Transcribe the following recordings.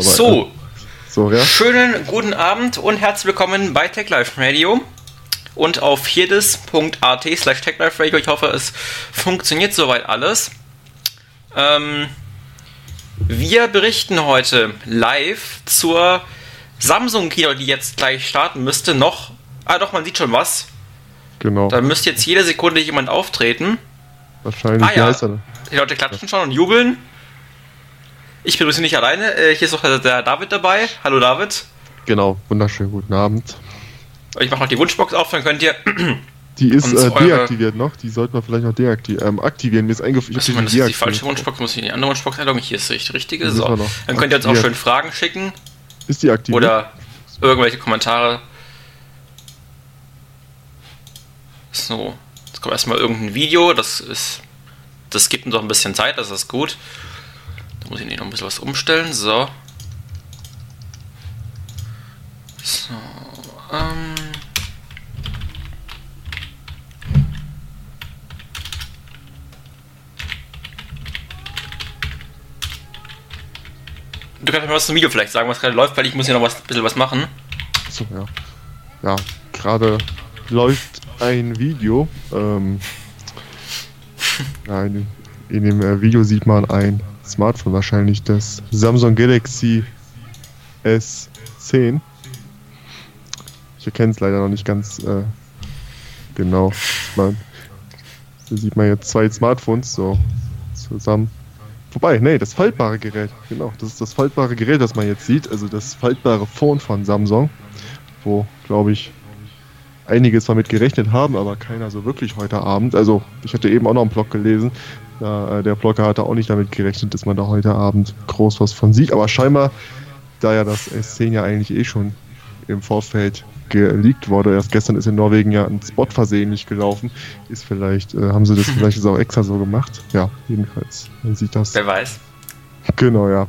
So, so ja? schönen guten Abend und herzlich willkommen bei TechLife Radio und auf jedes.at slash TechLife Radio. Ich hoffe, es funktioniert soweit alles. Ähm, wir berichten heute live zur Samsung Keynote, die jetzt gleich starten müsste. Noch, ah doch, man sieht schon was. Genau. Da müsste jetzt jede Sekunde jemand auftreten. Wahrscheinlich. Ah, ja. Die Leute klatschen schon und jubeln. Ich begrüße nicht alleine. Äh, hier ist noch der David dabei. Hallo David. Genau, wunderschönen guten Abend. Ich mache noch die Wunschbox auf, dann könnt ihr. Die ist äh, deaktiviert noch, die sollten wir vielleicht noch deaktivieren. Ähm, aktivieren. Mir ist eingefallen. Das ist die falsche Wunschbox, muss ich in die andere Wunschbox einloggen. Hier ist die richtige. So. Dann könnt ihr jetzt auch schön Fragen schicken. Ist die aktiviert? Oder irgendwelche Kommentare. So, jetzt kommt erstmal irgendein Video. Das ist. Das gibt uns doch ein bisschen Zeit, das ist gut. Da muss ich nicht noch ein bisschen was umstellen. So. So. Ähm. Du kannst mir was zum Video vielleicht sagen, was gerade läuft, weil ich muss hier noch was, ein bisschen was machen. Achso, ja. Ja, gerade läuft ein Video. Ähm, ja, in, in, dem äh, Video sieht man ein Smartphone, wahrscheinlich das Samsung Galaxy S10. Ich erkenne es leider noch nicht ganz äh, genau. Man, da sieht man jetzt zwei Smartphones so zusammen. Wobei, nee, das faltbare Gerät. Genau, das ist das faltbare Gerät, das man jetzt sieht. Also das faltbare Phone von Samsung. Wo, glaube ich, einige zwar mit gerechnet haben, aber keiner so wirklich heute Abend. Also ich hatte eben auch noch einen Blog gelesen. Da, äh, der Blogger hatte auch nicht damit gerechnet, dass man da heute Abend groß was von sieht. Aber scheinbar, da ja das S10 ja eigentlich eh schon im Vorfeld geleakt wurde. Erst gestern ist in Norwegen ja ein Spot versehentlich gelaufen. Ist vielleicht, äh, haben sie das vielleicht jetzt auch extra so gemacht. Ja, jedenfalls. Man sieht das. Wer weiß. Genau, ja.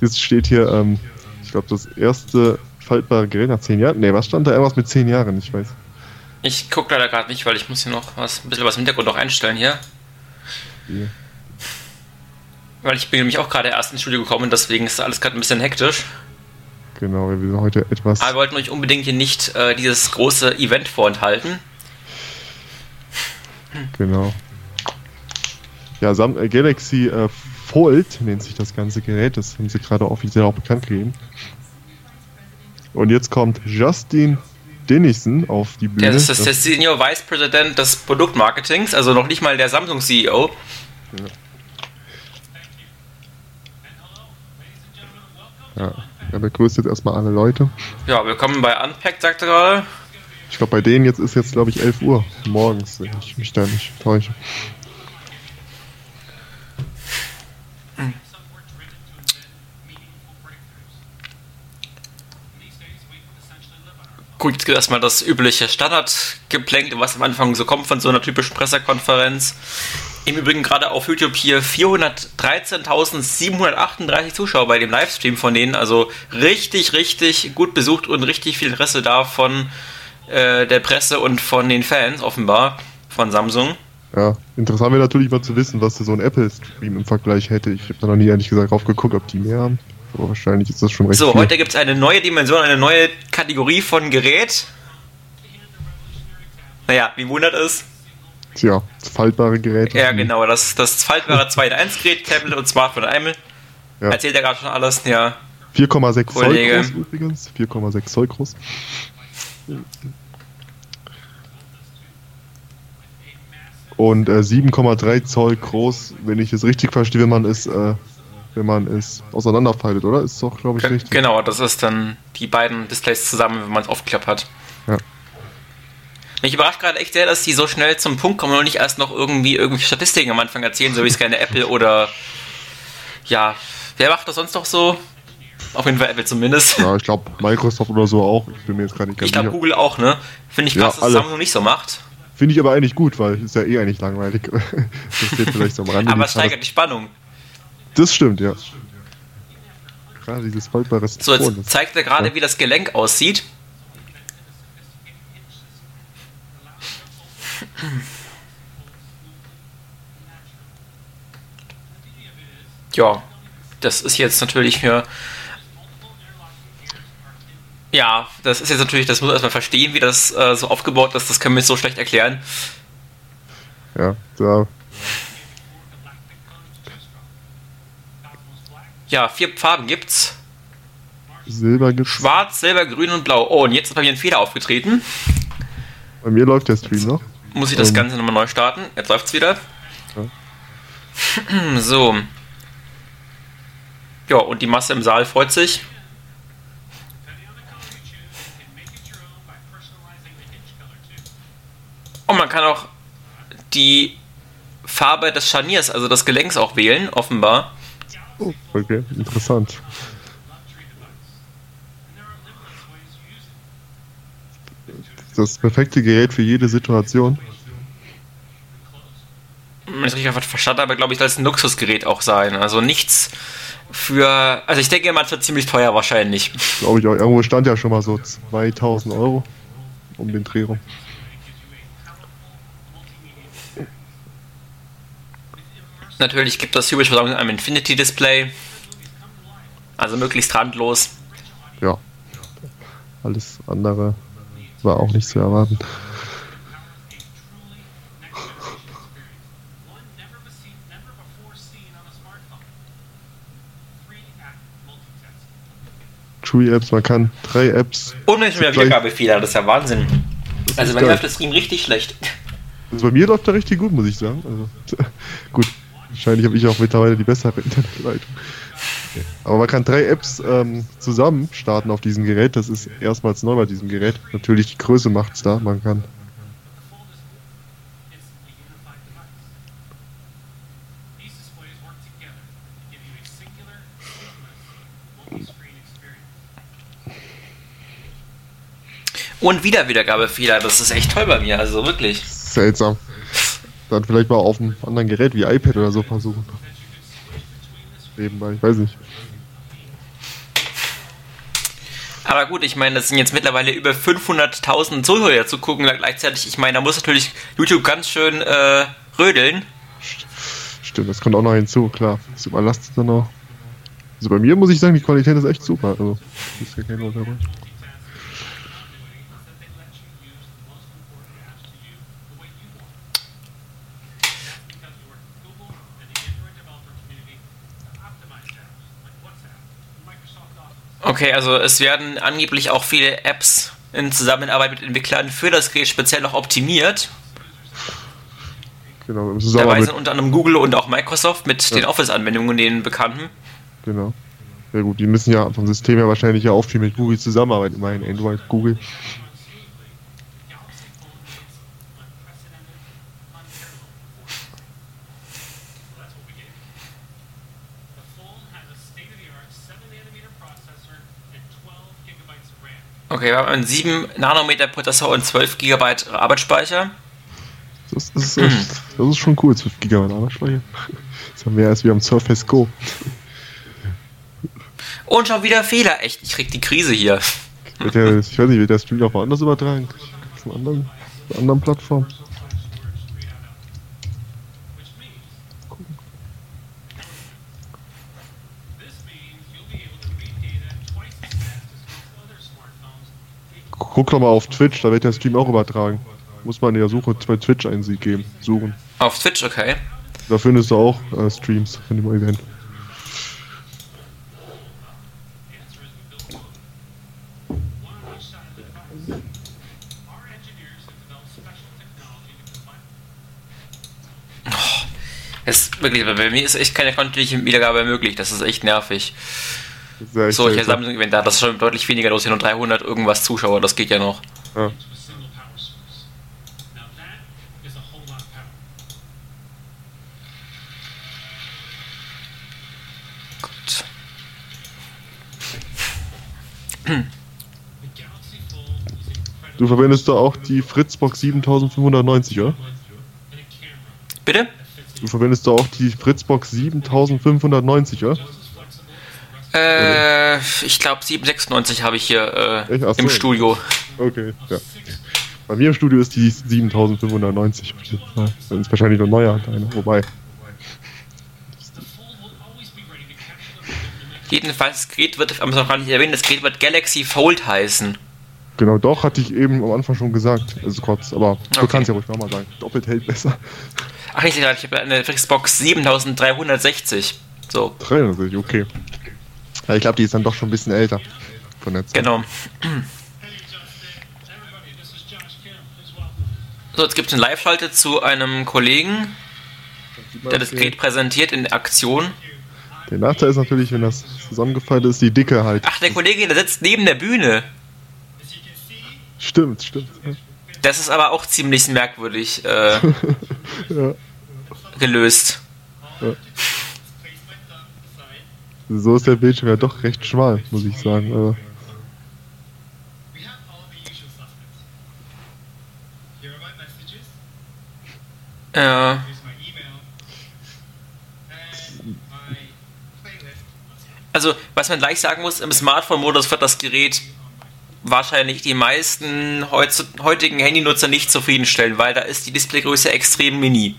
Jetzt steht hier, ähm, ich glaube, das erste faltbare Gerät nach zehn Jahren. Ne, was stand da? Irgendwas mit zehn Jahren, ich weiß. Ich gucke leider gerade nicht, weil ich muss hier noch was, ein bisschen was im Hintergrund noch einstellen hier. Hier. Weil ich bin nämlich auch gerade erst ins Studio gekommen, deswegen ist alles gerade ein bisschen hektisch. Genau, wir sind heute etwas. Aber wir wollten euch unbedingt hier nicht äh, dieses große Event vorenthalten. Genau. Ja, Sam äh, Galaxy äh, Fold nennt sich das ganze Gerät. Das haben sie gerade offiziell auch bekannt gegeben. Und jetzt kommt Justin Dennison auf die Bühne. Das ist der Senior Vice President des Produktmarketings, also noch nicht mal der Samsung CEO. Ja. ja. Er begrüßt jetzt erstmal alle Leute. Ja, willkommen bei Unpacked, sagt er gerade. Ich glaube, bei denen jetzt ist jetzt, glaube ich, 11 Uhr morgens, wenn ich mich da nicht täusche. Gut, jetzt gibt erstmal das übliche Standardgeplänkel, was am Anfang so kommt von so einer typischen Pressekonferenz. Im Übrigen gerade auf YouTube hier 413.738 Zuschauer bei dem Livestream von denen. Also richtig, richtig gut besucht und richtig viel Interesse da von äh, der Presse und von den Fans offenbar von Samsung. Ja, interessant wäre natürlich mal zu wissen, was so ein Apple-Stream im Vergleich hätte. Ich habe da noch nie ehrlich gesagt drauf geguckt, ob die mehr haben. Aber wahrscheinlich ist das schon recht. So, viel. heute gibt es eine neue Dimension, eine neue Kategorie von Gerät. Naja, wie wundert es? Tja, faltbare Geräte. Ja, genau, das, das faltbare 2 in 1 Gerät, Tablet und Smartphone in einem. Ja. Erzählt er gerade schon alles, ja. 4,6 Zoll groß übrigens. 4,6 Zoll groß. Und äh, 7,3 Zoll groß, wenn ich es richtig verstehe, wenn man es, äh, wenn man es auseinanderfaltet, oder? Ist doch, glaube ich, richtig. Genau, das ist dann die beiden Displays zusammen, wenn man es aufgeklappt hat. Ja. Mich überrascht gerade echt sehr, dass die so schnell zum Punkt kommen und nicht erst noch irgendwie irgendwelche Statistiken am Anfang erzählen, so wie es keine Apple oder ja, wer macht das sonst noch so? Auf jeden Fall Apple zumindest. Ja, ich glaube Microsoft oder so auch. Ich bin mir jetzt gar nicht ganz Ich glaube Google auch, ne? Finde ich krass, ja, dass Samsung nicht so macht. Finde ich aber eigentlich gut, weil ist ja eh eigentlich langweilig. das steht vielleicht so am Rande. aber es steigert die Spannung. Das stimmt, ja. Gerade dieses vollbare So, jetzt zeigt er gerade, ja. wie das Gelenk aussieht. Ja. das ist jetzt natürlich für. Ja, das ist jetzt natürlich, das muss man erstmal verstehen, wie das äh, so aufgebaut ist. Das können wir so schlecht erklären. Ja, da. Ja, vier Farben gibt's. Silber gibt's. Schwarz, Silber, Grün und Blau. Oh, und jetzt ist bei mir ein Fehler aufgetreten. Bei mir läuft der Stream noch. Muss ich das um. Ganze nochmal neu starten? Jetzt läuft's wieder. Ja. So. Ja, und die Masse im Saal freut sich. Und man kann auch die Farbe des Scharniers, also des Gelenks auch wählen, offenbar. Oh, okay, interessant. Das perfekte Gerät für jede Situation. Wenn ich richtig verstanden habe, glaube ich, soll es ein Luxusgerät auch sein. Also nichts für. Also ich denke mal, es wird ziemlich teuer wahrscheinlich. Glaube ich auch. Irgendwo stand ja schon mal so 2000 Euro um den Dreh rum. Natürlich gibt das typische Versammlung einem Infinity-Display. Also möglichst randlos. Ja. Alles andere war auch nicht zu erwarten. True Apps, man kann drei Apps. Und wenn ich mir Wiedergabefehler, das ist ja Wahnsinn. Das also mir läuft das Stream richtig schlecht. Also bei mir läuft er richtig gut, muss ich sagen. Also, gut, wahrscheinlich habe ich auch mittlerweile die bessere Internetleitung. Aber man kann drei Apps ähm, zusammen starten auf diesem Gerät. Das ist erstmals neu bei diesem Gerät. Natürlich die Größe macht es da. Man kann Und wieder Wiedergabefehler. Das ist echt toll bei mir, also wirklich. Seltsam. Dann vielleicht mal auf einem anderen Gerät wie iPad oder so versuchen. Nebenbei, ich weiß nicht. Aber gut, ich meine, das sind jetzt mittlerweile über 500.000 Zuhörer zu gucken gleichzeitig. Ich meine, da muss natürlich YouTube ganz schön äh, rödeln. Stimmt, das kommt auch noch hinzu, klar. Das überlastet dann auch. Also bei mir muss ich sagen, die Qualität ist echt super. Also, ist ja kein Untergrund. Okay, also es werden angeblich auch viele Apps in Zusammenarbeit mit Entwicklern für das Gerät speziell noch optimiert. Genau, Dabei sind unter anderem Google und auch Microsoft mit ja. den Office-Anwendungen, den bekannten. Genau. Ja gut, die müssen ja vom System ja wahrscheinlich ja auch viel mit Google zusammenarbeiten, immerhin Android, Google. Okay, wir haben einen 7 Nanometer Prozessor und 12 GB Arbeitsspeicher. Das ist, echt, hm. das ist schon cool, 12 GB Arbeitsspeicher. Das haben wir erst wie am Surface Go. Und schon wieder Fehler. Echt, ich krieg die Krise hier. Der, ich weiß nicht, wird der Stream auch woanders übertragen? Von anderen, von anderen Plattformen? Guck doch mal auf Twitch, da wird der Stream auch übertragen. Muss man in der Suche bei Twitch eingeben, suchen. Auf Twitch, okay. Da findest du auch äh, Streams von dem Event. Oh, ist wirklich, bei mir ist echt keine kontinuierliche Wiedergabe möglich. Das ist echt nervig solche Samsung-Event, da das ist schon deutlich weniger los, hier nur 300 irgendwas Zuschauer, das geht ja noch. Ja. Du verwendest da auch die Fritzbox 7590, oder? Bitte? Du verwendest da auch die Fritzbox 7590, oder? Äh, ich glaube 796 habe ich hier äh, im Studio. Okay, ja. Bei mir im Studio ist die 7590 Dann ist wahrscheinlich noch neuer eine, wobei. Jedenfalls, das Gerät wird, haben wir noch gar nicht erwähnt, das Gerät wird Galaxy Fold heißen. Genau, doch, hatte ich eben am Anfang schon gesagt. Also kurz, aber okay. du kannst ja ruhig nochmal sagen. Doppelt hält besser. Ach, ich sehe gerade, ich habe eine Xbox 7360. So. 360, okay. Ja, ich glaube, die ist dann doch schon ein bisschen älter. Von der Zeit. Genau. So, jetzt gibt es eine Live-Schalte zu einem Kollegen, der das Gerät präsentiert in Aktion. Der Nachteil ist natürlich, wenn das zusammengefallen ist, die Dicke halt. Ach, der Kollege, der sitzt neben der Bühne. Stimmt, stimmt. Das ist aber auch ziemlich merkwürdig äh, ja. gelöst. Ja. So ist der Bildschirm ja doch recht schmal, muss ich sagen. Aber ja. Also, was man gleich sagen muss, im Smartphone-Modus wird das Gerät wahrscheinlich die meisten heutigen Handynutzer nicht zufriedenstellen, weil da ist die Displaygröße extrem mini.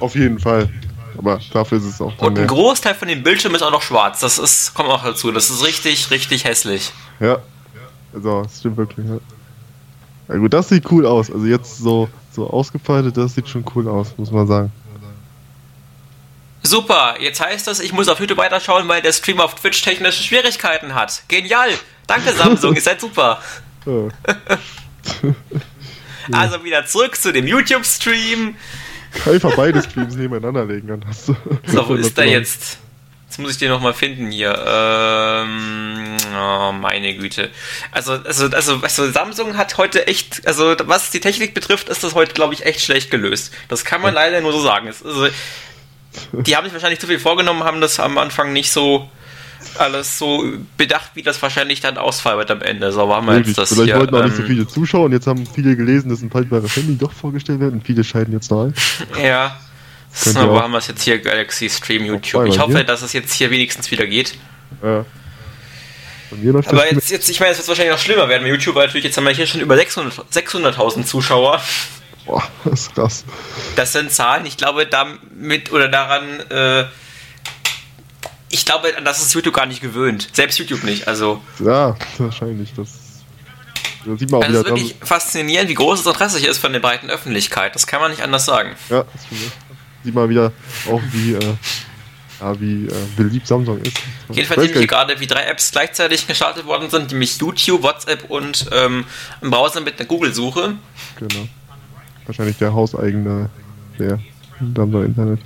Auf jeden Fall. Aber dafür ist es auch. Und ein Großteil von dem Bildschirm ist auch noch schwarz. Das ist, kommt auch dazu. Das ist richtig, richtig hässlich. Ja. Also, das stimmt wirklich. Ja. ja gut, das sieht cool aus. Also jetzt so, so ausgefaltet, das sieht schon cool aus, muss man sagen. Super, jetzt heißt das, ich muss auf YouTube weiterschauen, weil der Stream auf Twitch technische Schwierigkeiten hat. Genial! Danke Samsung, ihr seid super. also wieder zurück zu dem YouTube-Stream. Einfach beide Streams nebeneinander legen, dann hast du. So, wo ist der jetzt? Jetzt muss ich den nochmal finden hier. Ähm, oh, meine Güte. Also, also, also, also, Samsung hat heute echt, also was die Technik betrifft, ist das heute, glaube ich, echt schlecht gelöst. Das kann man leider nur so sagen. Also, die haben sich wahrscheinlich zu viel vorgenommen, haben das am Anfang nicht so alles so bedacht, wie das wahrscheinlich dann ausfallen wird am Ende. So war mal jetzt das Vielleicht hier, wollten auch ähm, nicht so ähm, viele Zuschauer jetzt haben viele gelesen, dass ein faltbares Handy doch vorgestellt wird und viele scheiden jetzt noch ein. Ja. So, wo haben wir es jetzt hier? Galaxy Stream YouTube. Ich hoffe, hier? dass es jetzt hier wenigstens wieder geht. Ja. Aber jetzt, jetzt, ich meine, es wird wahrscheinlich noch schlimmer werden mit YouTube, natürlich jetzt haben wir hier schon über 600.000 600 Zuschauer. Boah, das ist krass. Das sind Zahlen, ich glaube, damit oder daran, äh, ich glaube, das ist YouTube gar nicht gewöhnt. Selbst YouTube nicht, also. Ja, wahrscheinlich. Das, das sieht man auch also wieder. Es ist wirklich faszinierend, wie groß das Interesse hier ist von der breiten Öffentlichkeit. Das kann man nicht anders sagen. Ja, das sieht man wieder auch, wie, äh, ja, wie äh, beliebt Samsung ist. Jedenfalls sehen wir gerade, wie drei Apps gleichzeitig gestartet worden sind, nämlich YouTube, WhatsApp und ähm, im Browser mit einer Google-Suche. Genau. Wahrscheinlich der hauseigene, der Samsung Internet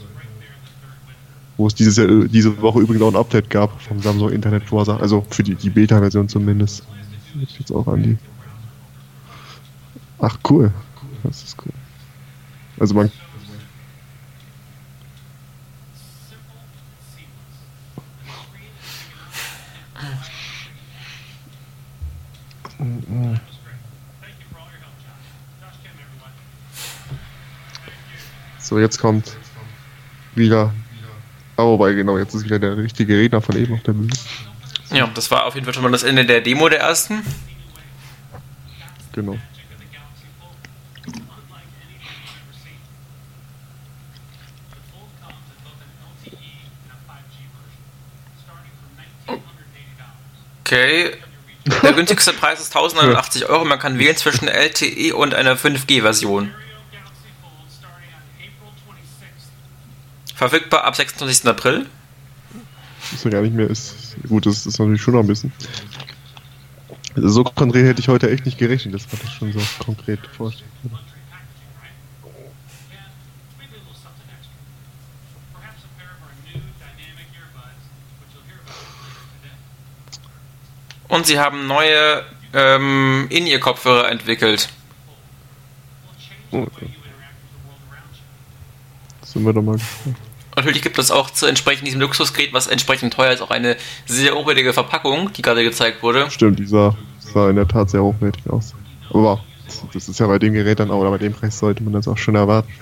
wo es dieses Jahr, diese Woche übrigens auch ein Update gab vom Samsung Internet Browser, also für die, die Beta-Version zumindest. Jetzt auch an die. Ach cool. Das ist cool. Also man. So, jetzt kommt wieder aber wobei, genau, jetzt ist wieder der richtige Redner von eben auf der Bühne. Ja, das war auf jeden Fall schon mal das Ende der Demo der ersten. Genau. Okay. Der günstigste Preis ist 1080 Euro. Man kann wählen zwischen LTE und einer 5G-Version. Verfügbar ab 26. April. Ist ja gar nicht mehr. Ist, gut, das ist natürlich schon noch ein bisschen. So konkret hätte ich heute echt nicht gerechnet, das war das schon so konkret vorstellen. Und sie haben neue ähm, In-Ear-Kopfhörer entwickelt. Oh, okay. Sind wir doch mal gespannt. Natürlich gibt es auch zu entsprechend diesem Luxusgerät, was entsprechend teuer ist, auch eine sehr hochwertige Verpackung, die gerade gezeigt wurde. Stimmt, die sah, sah in der Tat sehr hochwertig aus. Aber das ist ja bei dem Gerät dann auch, oder bei dem Preis sollte man das auch schon erwarten.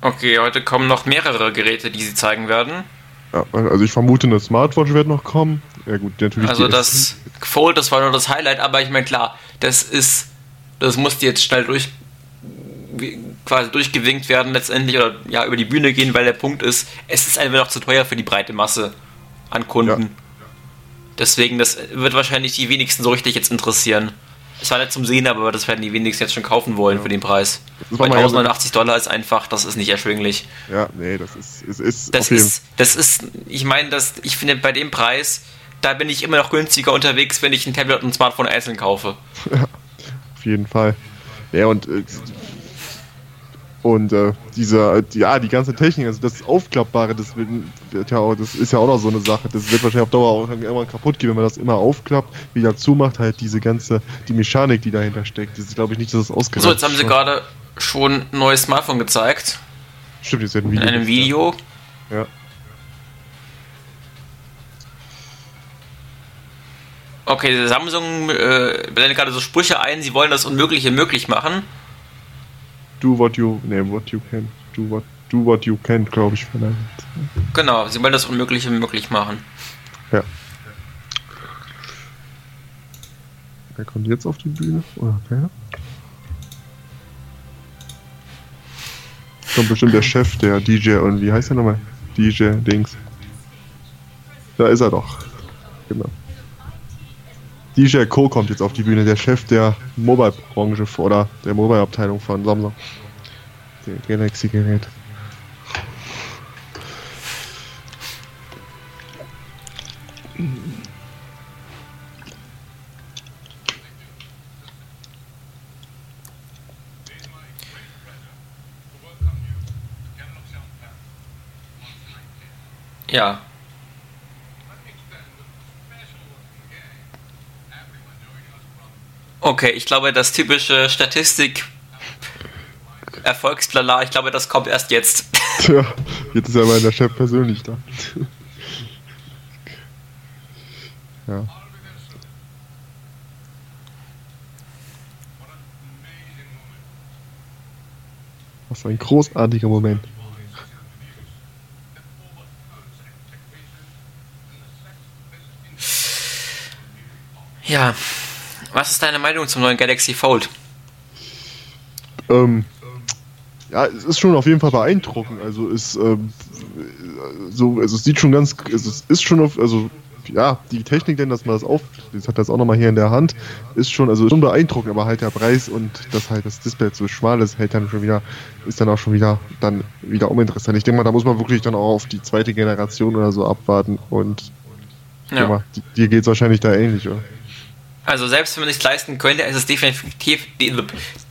Okay, heute kommen noch mehrere Geräte, die sie zeigen werden. Ja, also ich vermute, eine Smartwatch wird noch kommen. Ja gut, natürlich. Also das Fold, das war nur das Highlight, aber ich meine klar, das ist, das musste jetzt schnell durch, quasi durchgewinkt werden letztendlich oder ja über die Bühne gehen, weil der Punkt ist, es ist einfach noch zu teuer für die breite Masse an Kunden. Ja. Deswegen, das wird wahrscheinlich die wenigsten so richtig jetzt interessieren. Es war nicht zum Sehen, aber das werden die wenigsten jetzt schon kaufen wollen ja. für den Preis. Bei 1080 Dollar ist einfach, das ist nicht erschwinglich. Ja, nee, das ist. ist, ist das, ist das ist, ich meine, das, ich finde bei dem Preis, da bin ich immer noch günstiger unterwegs, wenn ich ein Tablet und ein Smartphone einzeln kaufe. Ja, auf jeden Fall. Ja, und äh, und äh, diese, ja, die ganze Technik, also das Aufklappbare, das wird, ja das ist ja auch noch so eine Sache. Das wird wahrscheinlich auf Dauer auch irgendwann kaputt gehen, wenn man das immer aufklappt, wieder zumacht, halt diese ganze, die Mechanik, die dahinter steckt. Das ist, glaube ich, nicht, dass das ausgereift So, jetzt haben sie gerade schon ein neues Smartphone gezeigt. Stimmt, jetzt wird ein Video. In einem Video. Ja. Okay, Samsung äh, blendet gerade so Sprüche ein, sie wollen das Unmögliche möglich machen do what you, ne, what you can, do what, do what you can, glaube ich, vielleicht. Genau, sie wollen das Unmögliche möglich machen. Ja. Wer kommt jetzt auf die Bühne? Oder wer? Kommt bestimmt der Chef, der DJ und wie heißt der nochmal? DJ Dings. Da ist er doch. Genau. DJ Co kommt jetzt auf die Bühne, der Chef der Mobile-Branche oder der Mobile-Abteilung von Samsung. Der Galaxy-Gerät. Ja, Okay, ich glaube, das typische Statistik Erfolgsblala, ich glaube, das kommt erst jetzt. Tja, jetzt ist ja der Chef persönlich da. ja. Was ein großartiger Moment. Ja, was ist deine Meinung zum neuen Galaxy Fold? Ähm, ja, es ist schon auf jeden Fall beeindruckend. Also es, ähm, so, also es sieht schon ganz, also es ist schon auf, also ja, die Technik, denn dass man das auf, das hat das auch nochmal hier in der Hand, ist schon, also schon beeindruckend, aber halt der Preis und dass halt das Display so schmal ist, hält dann schon wieder, ist dann auch schon wieder, dann wieder uninteressant. Ich denke mal, da muss man wirklich dann auch auf die zweite Generation oder so abwarten und ja. mal, dir geht es wahrscheinlich da ähnlich, oder? Also selbst wenn man es leisten könnte, ist es definitiv,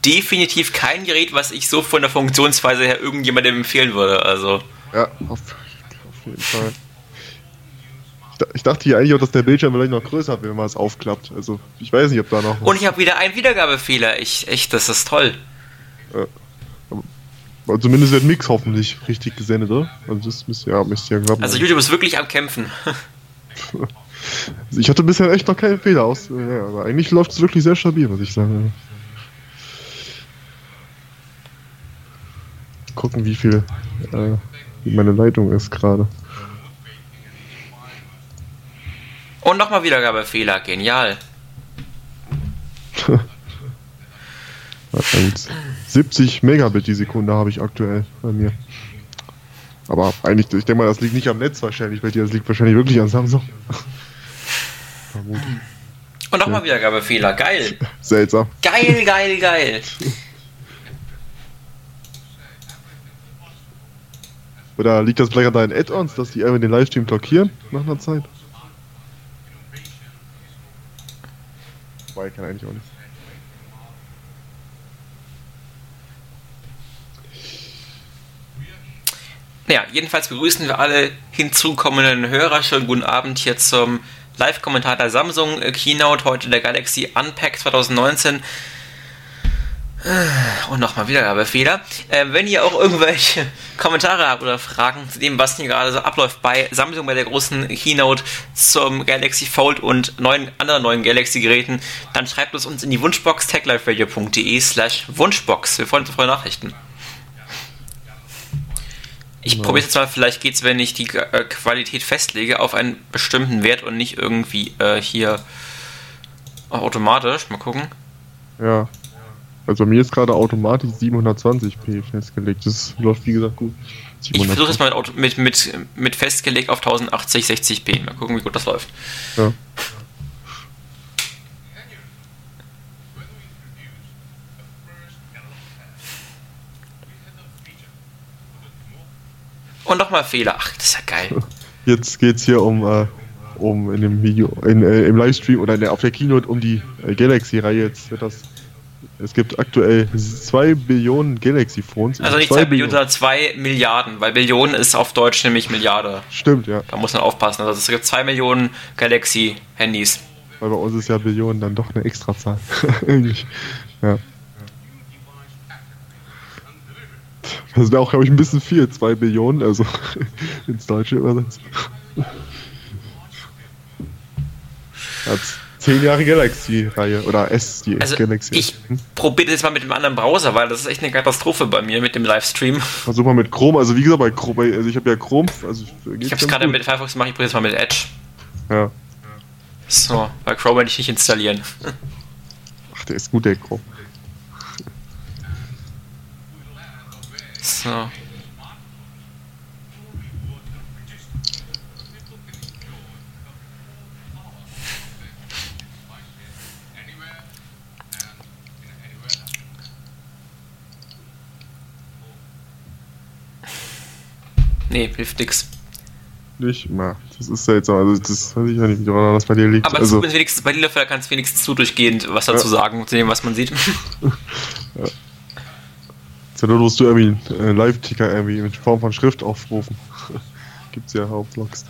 definitiv kein Gerät, was ich so von der Funktionsweise her irgendjemandem empfehlen würde. Also. Ja, auf, auf jeden Fall. Ich dachte hier eigentlich auch, dass der Bildschirm vielleicht noch größer wird, wenn man es aufklappt. Also ich weiß nicht, ob da noch. Und ich habe wieder einen Wiedergabefehler. Ich, echt, das ist toll. Ja. Aber zumindest wird Mix hoffentlich richtig gesendet, oder? Also das müsste ja, müsste ja klappen. Also YouTube ist wirklich am Kämpfen. Ich hatte bisher echt noch keinen Fehler aus. Ja, aber eigentlich läuft es wirklich sehr stabil, was ich sage. Gucken, wie viel äh, meine Leitung ist gerade. Und nochmal Wiedergabefehler, genial. 70 Megabit die Sekunde habe ich aktuell bei mir. Aber eigentlich, ich denke mal, das liegt nicht am Netz wahrscheinlich bei dir, das liegt wahrscheinlich wirklich an Samsung. Vermutlich. Und nochmal ja. Wiedergabefehler, geil. Seltsam. Geil, geil, geil. Oder liegt das vielleicht an deinen Add-ons, dass die einfach den Livestream blockieren nach einer Zeit? Wobei, kann eigentlich auch nicht. Naja, jedenfalls begrüßen wir alle hinzukommenden Hörer. Schönen guten Abend hier zum Live-Kommentar der Samsung Keynote, heute der Galaxy Unpack 2019. Und nochmal Wiedergabefehler. Äh, wenn ihr auch irgendwelche Kommentare habt oder Fragen zu dem, was hier gerade so abläuft bei Samsung bei der großen Keynote zum Galaxy Fold und neuen, anderen neuen Galaxy-Geräten, dann schreibt es uns in die Wunschbox techliferadio.de slash Wunschbox. Wir freuen uns auf eure Nachrichten. Ich genau. probiere es jetzt mal, vielleicht geht es, wenn ich die äh, Qualität festlege, auf einen bestimmten Wert und nicht irgendwie äh, hier automatisch. Mal gucken. Ja. Also bei mir ist gerade automatisch 720p festgelegt. Das läuft wie gesagt gut. Ich versuche es mal mit, mit, mit festgelegt auf 1080 60p. Mal gucken, wie gut das läuft. Ja. Und nochmal Fehler. Ach, das ist ja geil. Jetzt geht es hier um, äh, um in dem Video, in, äh, im Livestream oder der, auf der Keynote um die äh, Galaxy-Reihe. Jetzt wird das. Es gibt aktuell 2 Billionen Galaxy-Phones. Also nicht 2 Billionen, sondern 2 Milliarden, weil Billionen ist auf Deutsch nämlich Milliarde. Stimmt, ja. Da muss man aufpassen. Also es gibt 2 Millionen Galaxy-Handys. Weil bei uns ist ja Billionen dann doch eine Extrazahl. ja. Das wäre auch, glaube ich, ein bisschen viel, 2 Billionen, also ins Deutsche übersetzt. Hat 10 Jahre Galaxy-Reihe oder S, die also Galaxy. Ich probiere das mal mit dem anderen Browser, weil das ist echt eine Katastrophe bei mir mit dem Livestream. Versuch mal mit Chrome, also wie gesagt, bei Chrome, also ich habe ja Chrome. Also ich habe es gerade mit Firefox gemacht, ich probiere es mal mit Edge. Ja. So, bei Chrome werde ich nicht installieren. Ach, der ist gut, der Chrome. So. Nee, hilft nix. Nicht mal. Das ist seltsam. Also, das weiß ich ja nicht, woran das bei dir liegt. Aber also, wenigstens, bei Lilafell kannst du wenigstens zu durchgehend was dazu ja. sagen, zu dem, was man sieht. ja. Sondern musst du irgendwie einen äh, Live-Ticker irgendwie in Form von Schrift aufrufen. Gibt's ja Hauptblogs.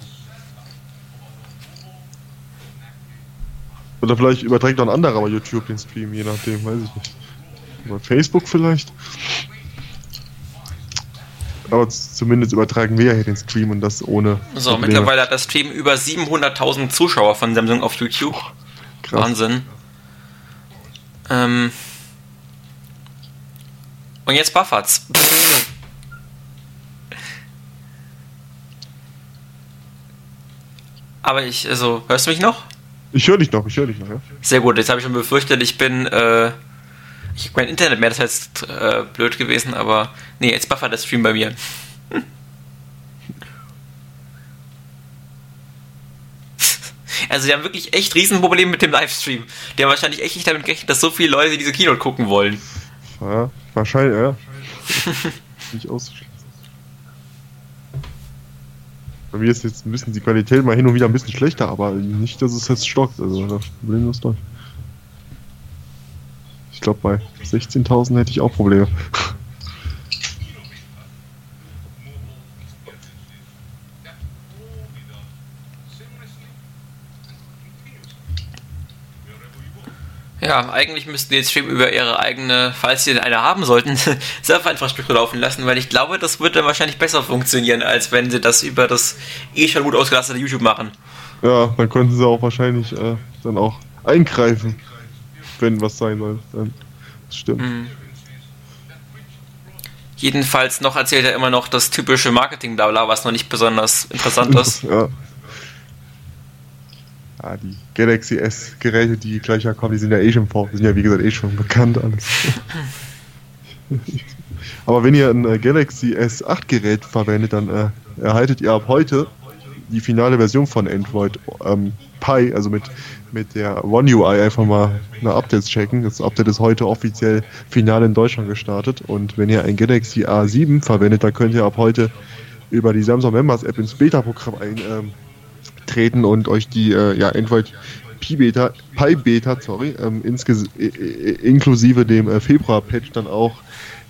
Oder vielleicht überträgt noch ein anderer bei YouTube den Stream, je nachdem, weiß ich nicht. Bei Facebook vielleicht. Aber zumindest übertragen wir ja hier den Stream und das ohne. So, Probleme. mittlerweile hat der Stream über 700.000 Zuschauer von Samsung auf YouTube. Krass. Wahnsinn. Ähm, und jetzt buffert's. Aber ich, also, hörst du mich noch? Ich höre dich noch, ich höre dich noch, ja. Sehr gut, jetzt habe ich schon befürchtet, ich bin, äh, ich habe kein Internet mehr, das jetzt äh, blöd gewesen, aber nee, jetzt buffert der Stream bei mir. Also die haben wirklich echt Riesenprobleme mit dem Livestream. Die haben wahrscheinlich echt nicht damit gerechnet, dass so viele Leute diese Keynote gucken wollen. Ja, wahrscheinlich, ja. nicht auszuschließen. Bei mir ist jetzt ein bisschen die Qualität mal hin und wieder ein bisschen schlechter, aber nicht, dass es jetzt stockt. Also das Problem ist durch. Ich glaube, bei 16.000 hätte ich auch Probleme. Ja, eigentlich müssten die den Stream über ihre eigene, falls sie denn eine haben sollten, Serverinfrastruktur laufen lassen, weil ich glaube, das würde dann wahrscheinlich besser funktionieren, als wenn sie das über das eh schon gut ausgelastete YouTube machen. Ja, dann könnten sie auch wahrscheinlich äh, dann auch eingreifen, wenn was sein soll. Dann, das stimmt. Mhm. Jedenfalls noch erzählt er immer noch das typische Marketing-Blabla, was noch nicht besonders interessant ist. ja. Ah, die Galaxy S-Geräte, die gleich kommen, die sind ja eh schon vor, sind ja wie gesagt eh schon bekannt alles. Aber wenn ihr ein äh, Galaxy S8-Gerät verwendet, dann äh, erhaltet ihr ab heute die finale Version von Android ähm, Pie, also mit, mit der One UI einfach mal eine Updates checken. Das Update ist heute offiziell final in Deutschland gestartet und wenn ihr ein Galaxy A7 verwendet, dann könnt ihr ab heute über die Samsung Members App ins Beta-Programm ein, ähm, treten und euch die äh, ja, Android Pi Beta, Pi Beta, sorry, ähm, inklusive dem äh, Februar-Patch dann auch,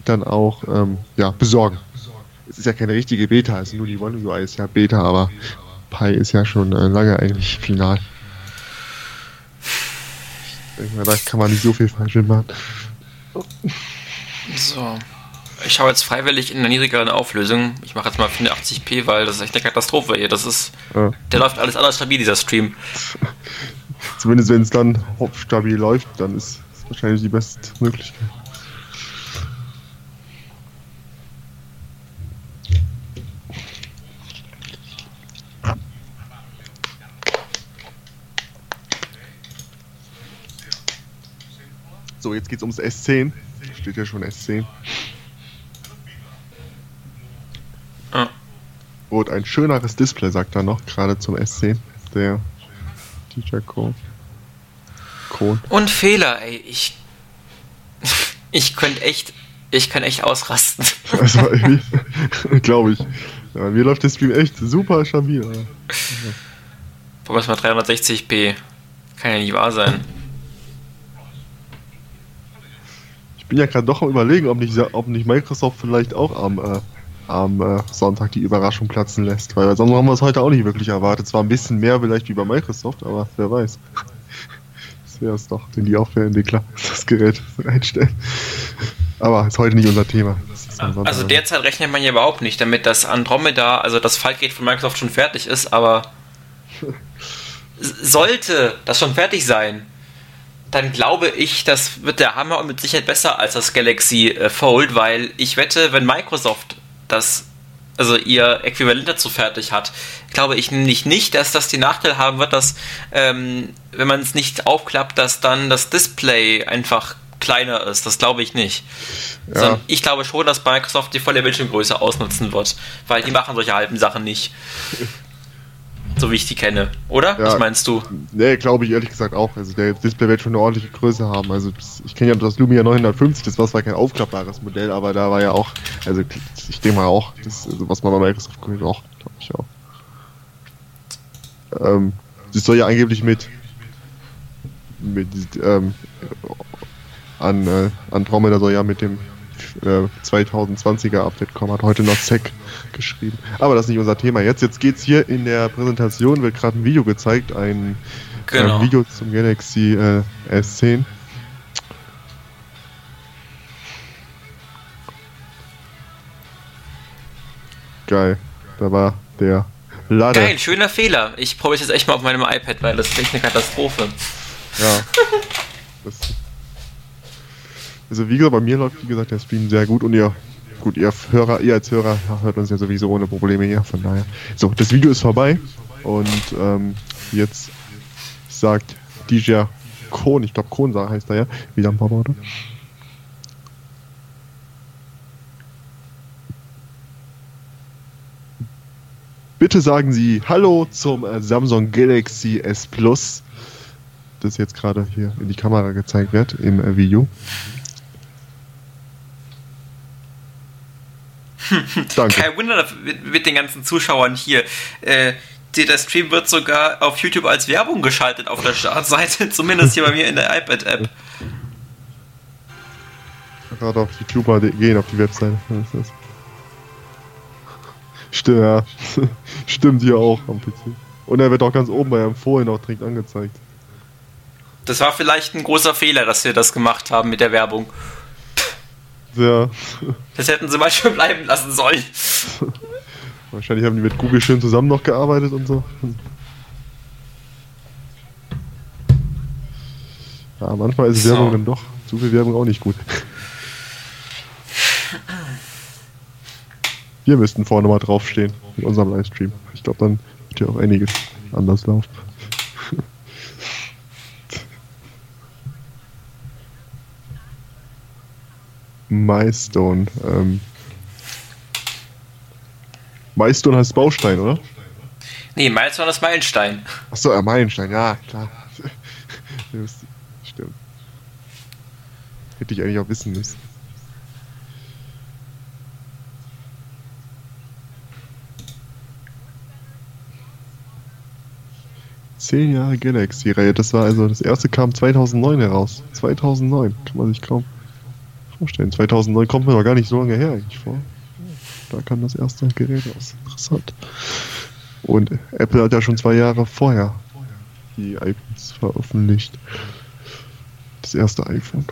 dann auch ähm, ja, besorgen. Es ist ja keine richtige Beta, also nur die One UI ist ja Beta, aber Pi ist ja schon äh, lange eigentlich final. Ich denke mal, da kann man nicht so viel falsch machen. So ich schaue jetzt freiwillig in einer niedrigeren Auflösung. Ich mache jetzt mal 480p, weil das ist echt eine Katastrophe hier. Das ist, ja. der läuft alles anders stabil, dieser Stream. Zumindest wenn es dann stabil läuft, dann ist es wahrscheinlich die beste Möglichkeit. So, jetzt geht's ums S10. Steht ja schon S10. Und ein schöneres Display, sagt er noch, gerade zum S10. Der DJ Code. Code. Und Fehler, ey. Ich. Ich könnte echt. Ich kann echt ausrasten. Also, glaube ich. Ja, mir läuft der Stream echt super stabil. Ja. Probier mal 360p. Kann ja nicht wahr sein. Ich bin ja gerade doch am überlegen, ob nicht, ob nicht Microsoft vielleicht auch am, äh, am äh, Sonntag die Überraschung platzen lässt. Weil sonst haben wir es heute auch nicht wirklich erwartet. Zwar ein bisschen mehr vielleicht wie bei Microsoft, aber wer weiß. Das wäre es doch, wenn die Entwickler das Gerät einstellen. Aber ist heute nicht unser Thema. Also derzeit rechnet man ja überhaupt nicht damit, dass Andromeda, also das Faltgerät von Microsoft schon fertig ist, aber sollte das schon fertig sein, dann glaube ich, das wird der Hammer und mit Sicherheit besser als das Galaxy äh, Fold, weil ich wette, wenn Microsoft das, also ihr Äquivalent dazu fertig hat, glaube ich nämlich nicht, dass das die Nachteil haben wird, dass, ähm, wenn man es nicht aufklappt, dass dann das Display einfach kleiner ist. Das glaube ich nicht. Ja. ich glaube schon, dass Microsoft die volle Bildschirmgröße ausnutzen wird, weil die machen solche halben Sachen nicht. So wie ich die kenne, oder? Ja, Was meinst du? Nee, glaube ich ehrlich gesagt auch. Also der Display wird schon eine ordentliche Größe haben. Also ich kenne ja das Lumia 950, das war zwar kein aufklappbares Modell, aber da war ja auch, also ich denke mal auch, das, also was man bei Microsoft auch, glaube ich auch. Ähm, das soll ja angeblich mit mit ähm, an äh, Andromeda soll ja mit dem äh, 2020er Update kommen, hat heute noch Zack geschrieben. Aber das ist nicht unser Thema jetzt. Jetzt geht's hier in der Präsentation, wird gerade ein Video gezeigt, ein äh, genau. äh, Video zum Galaxy äh, S10. Geil, da war der Lade. Geil, schöner Fehler. Ich probiere es jetzt echt mal auf meinem iPad, weil das ist echt eine Katastrophe. Ja. Das also wie gesagt, bei mir läuft wie gesagt der Stream sehr gut und ihr, gut, ihr Hörer, ihr als Hörer hört uns ja sowieso ohne Probleme hier, von daher. So, das Video ist vorbei und ähm, jetzt sagt DJ Kohn, ich glaube Kohn heißt er ja, wieder ein paar Worte. Bitte sagen Sie Hallo zum äh, Samsung Galaxy S Plus, das jetzt gerade hier in die Kamera gezeigt wird im äh, Video. Danke. Kein Wunder mit, mit, den ganzen Zuschauern hier. Äh, der Stream wird sogar auf YouTube als Werbung geschaltet auf der Startseite, zumindest hier bei mir in der iPad-App. Gerade auf YouTube gehen, auf die Webseite. Stimmt, ja. Stimmt hier auch am PC. Und er wird auch ganz oben bei Empfohlen auch direkt angezeigt. Das war vielleicht ein großer Fehler, dass wir das gemacht haben mit der Werbung. Ja. Das hätten sie mal schön bleiben lassen sollen. Wahrscheinlich haben die mit Google schön zusammen noch gearbeitet und so. Ja, manchmal ist so. Werbung dann doch, zu viel Werbung auch nicht gut. Wir müssten vorne mal draufstehen in unserem Livestream. Ich glaube, dann wird ja auch einiges anders laufen. Milestone. Ähm, Milestone heißt Baustein, oder? Nee, Milestone ist Meilenstein. Achso, ja, Meilenstein, ja, klar. Stimmt. Hätte ich eigentlich auch wissen müssen. Zehn Jahre Galaxy-Reihe, das war also, das erste kam 2009 heraus. 2009, kann man sich kaum vorstellen. 2009 kommt mir doch gar nicht so lange her eigentlich vor. Da kam das erste Gerät aus. Interessant. Und Apple hat ja schon zwei Jahre vorher die iPhones veröffentlicht. Das erste iPhone.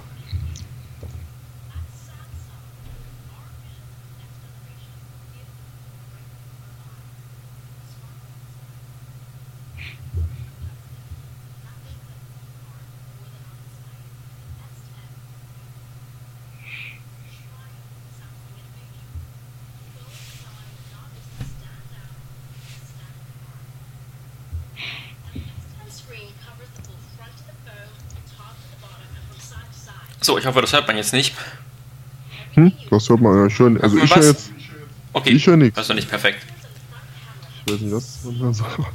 So, ich hoffe, das hört man jetzt nicht. Hm, das hört man ja schön. Also ich höre jetzt. Okay, ich höre nichts. Also nicht perfekt. Ich weiß nicht, was man.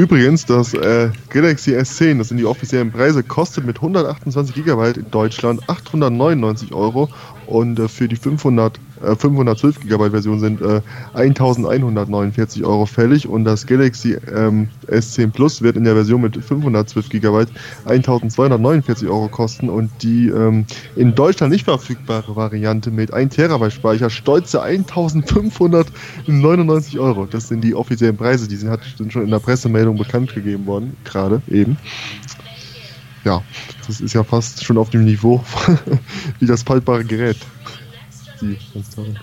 Übrigens, das äh, Galaxy S10, das sind die offiziellen Preise, kostet mit 128 GB in Deutschland 899 Euro und äh, für die 500, äh, 512 GB Version sind äh, 1149 Euro fällig und das Galaxy ähm, S10 Plus wird in der Version mit 512 GB 1249 Euro kosten und die ähm, in Deutschland nicht verfügbare Variante mit 1 TB Speicher stolze 1599 Euro. Das sind die offiziellen Preise, die sind, sind schon in der Pressemeldung bekannt gegeben worden, gerade eben ja, das ist ja fast schon auf dem Niveau wie das faltbare Gerät. Die ganz toll.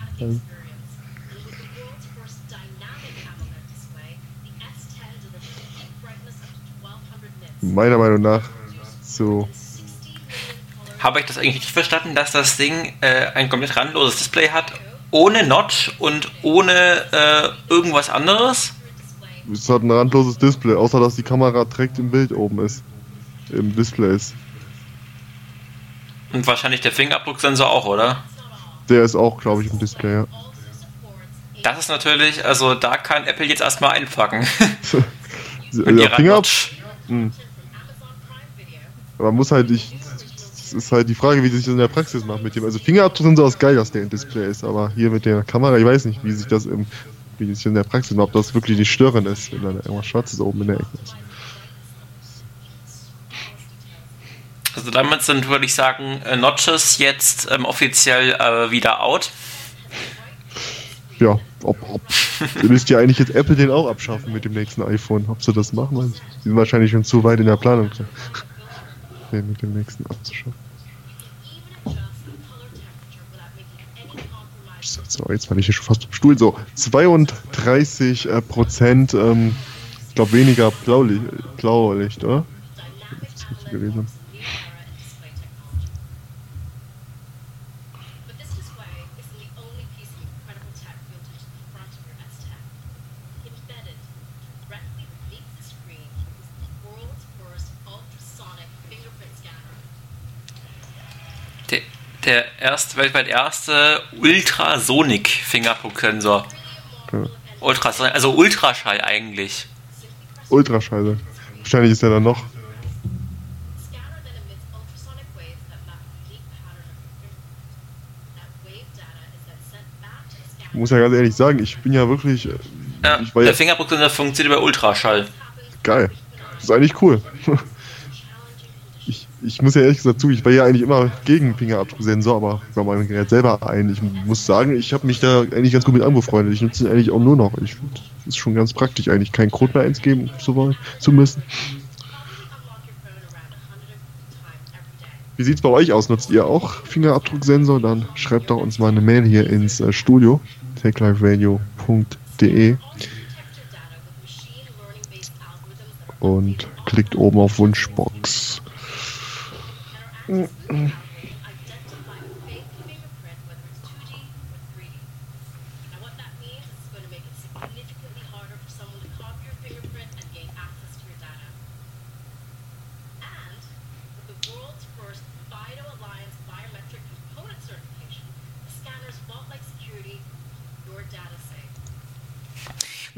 Meiner Meinung nach so. Habe ich das eigentlich richtig verstanden, dass das Ding äh, ein komplett randloses Display hat, ohne Notch und ohne äh, irgendwas anderes? Es hat ein randloses Display, außer dass die Kamera direkt im Bild oben ist im Display ist. Und wahrscheinlich der Fingerabdrucksensor auch, oder? Der ist auch, glaube ich, im Display, ja. Das ist natürlich, also da kann Apple jetzt erstmal einpacken. ja, Finger. Hm. Aber man muss halt, ich, das ist halt die Frage, wie sich das in der Praxis macht mit dem. Also Fingerabdrucksensor ist geil, dass der im Display ist, aber hier mit der Kamera, ich weiß nicht, wie sich das im, wie sich in der Praxis macht, ob das wirklich nicht störend ist, wenn da irgendwas Schwarzes oben in der Ecke ist. Also damit sind, würde ich sagen, äh, Notches jetzt ähm, offiziell äh, wieder out. Ja, ob, ob. müsst ja eigentlich jetzt Apple den auch abschaffen mit dem nächsten iPhone. Ob sie das machen, sie sind wahrscheinlich schon zu weit in der Planung, den mit dem nächsten abzuschaffen. So, jetzt war ich hier schon fast im Stuhl. So, 32 äh, Prozent, ähm, ich glaube weniger Blaulicht, Blaulicht, oder? Das ist richtig gewesen. Der erst, weltweit erste Ultrasonic Fingerabdrucksensor. Ja. Ultrasonic, also Ultraschall eigentlich. Ultraschall. Wahrscheinlich ist er dann noch. Ich muss ja ganz ehrlich sagen, ich bin ja wirklich. Äh, ja, der ja Fingerabdrucksensor funktioniert über Ultraschall. Geil. Das ist eigentlich cool. ich muss ja ehrlich gesagt zu, ich war ja eigentlich immer gegen Fingerabdrucksensor, aber bei meinem Gerät selber ein. Ich muss sagen, ich habe mich da eigentlich ganz gut mit angefreundet. Ich nutze ihn eigentlich auch nur noch. Ich ist schon ganz praktisch eigentlich, keinen Code mehr eingeben zu, wollen, zu müssen. Wie sieht es bei euch aus? Nutzt ihr auch Fingerabdrucksensor? Dann schreibt doch uns mal eine Mail hier ins äh, Studio, techliferadio.de und klickt oben auf Wunschbox.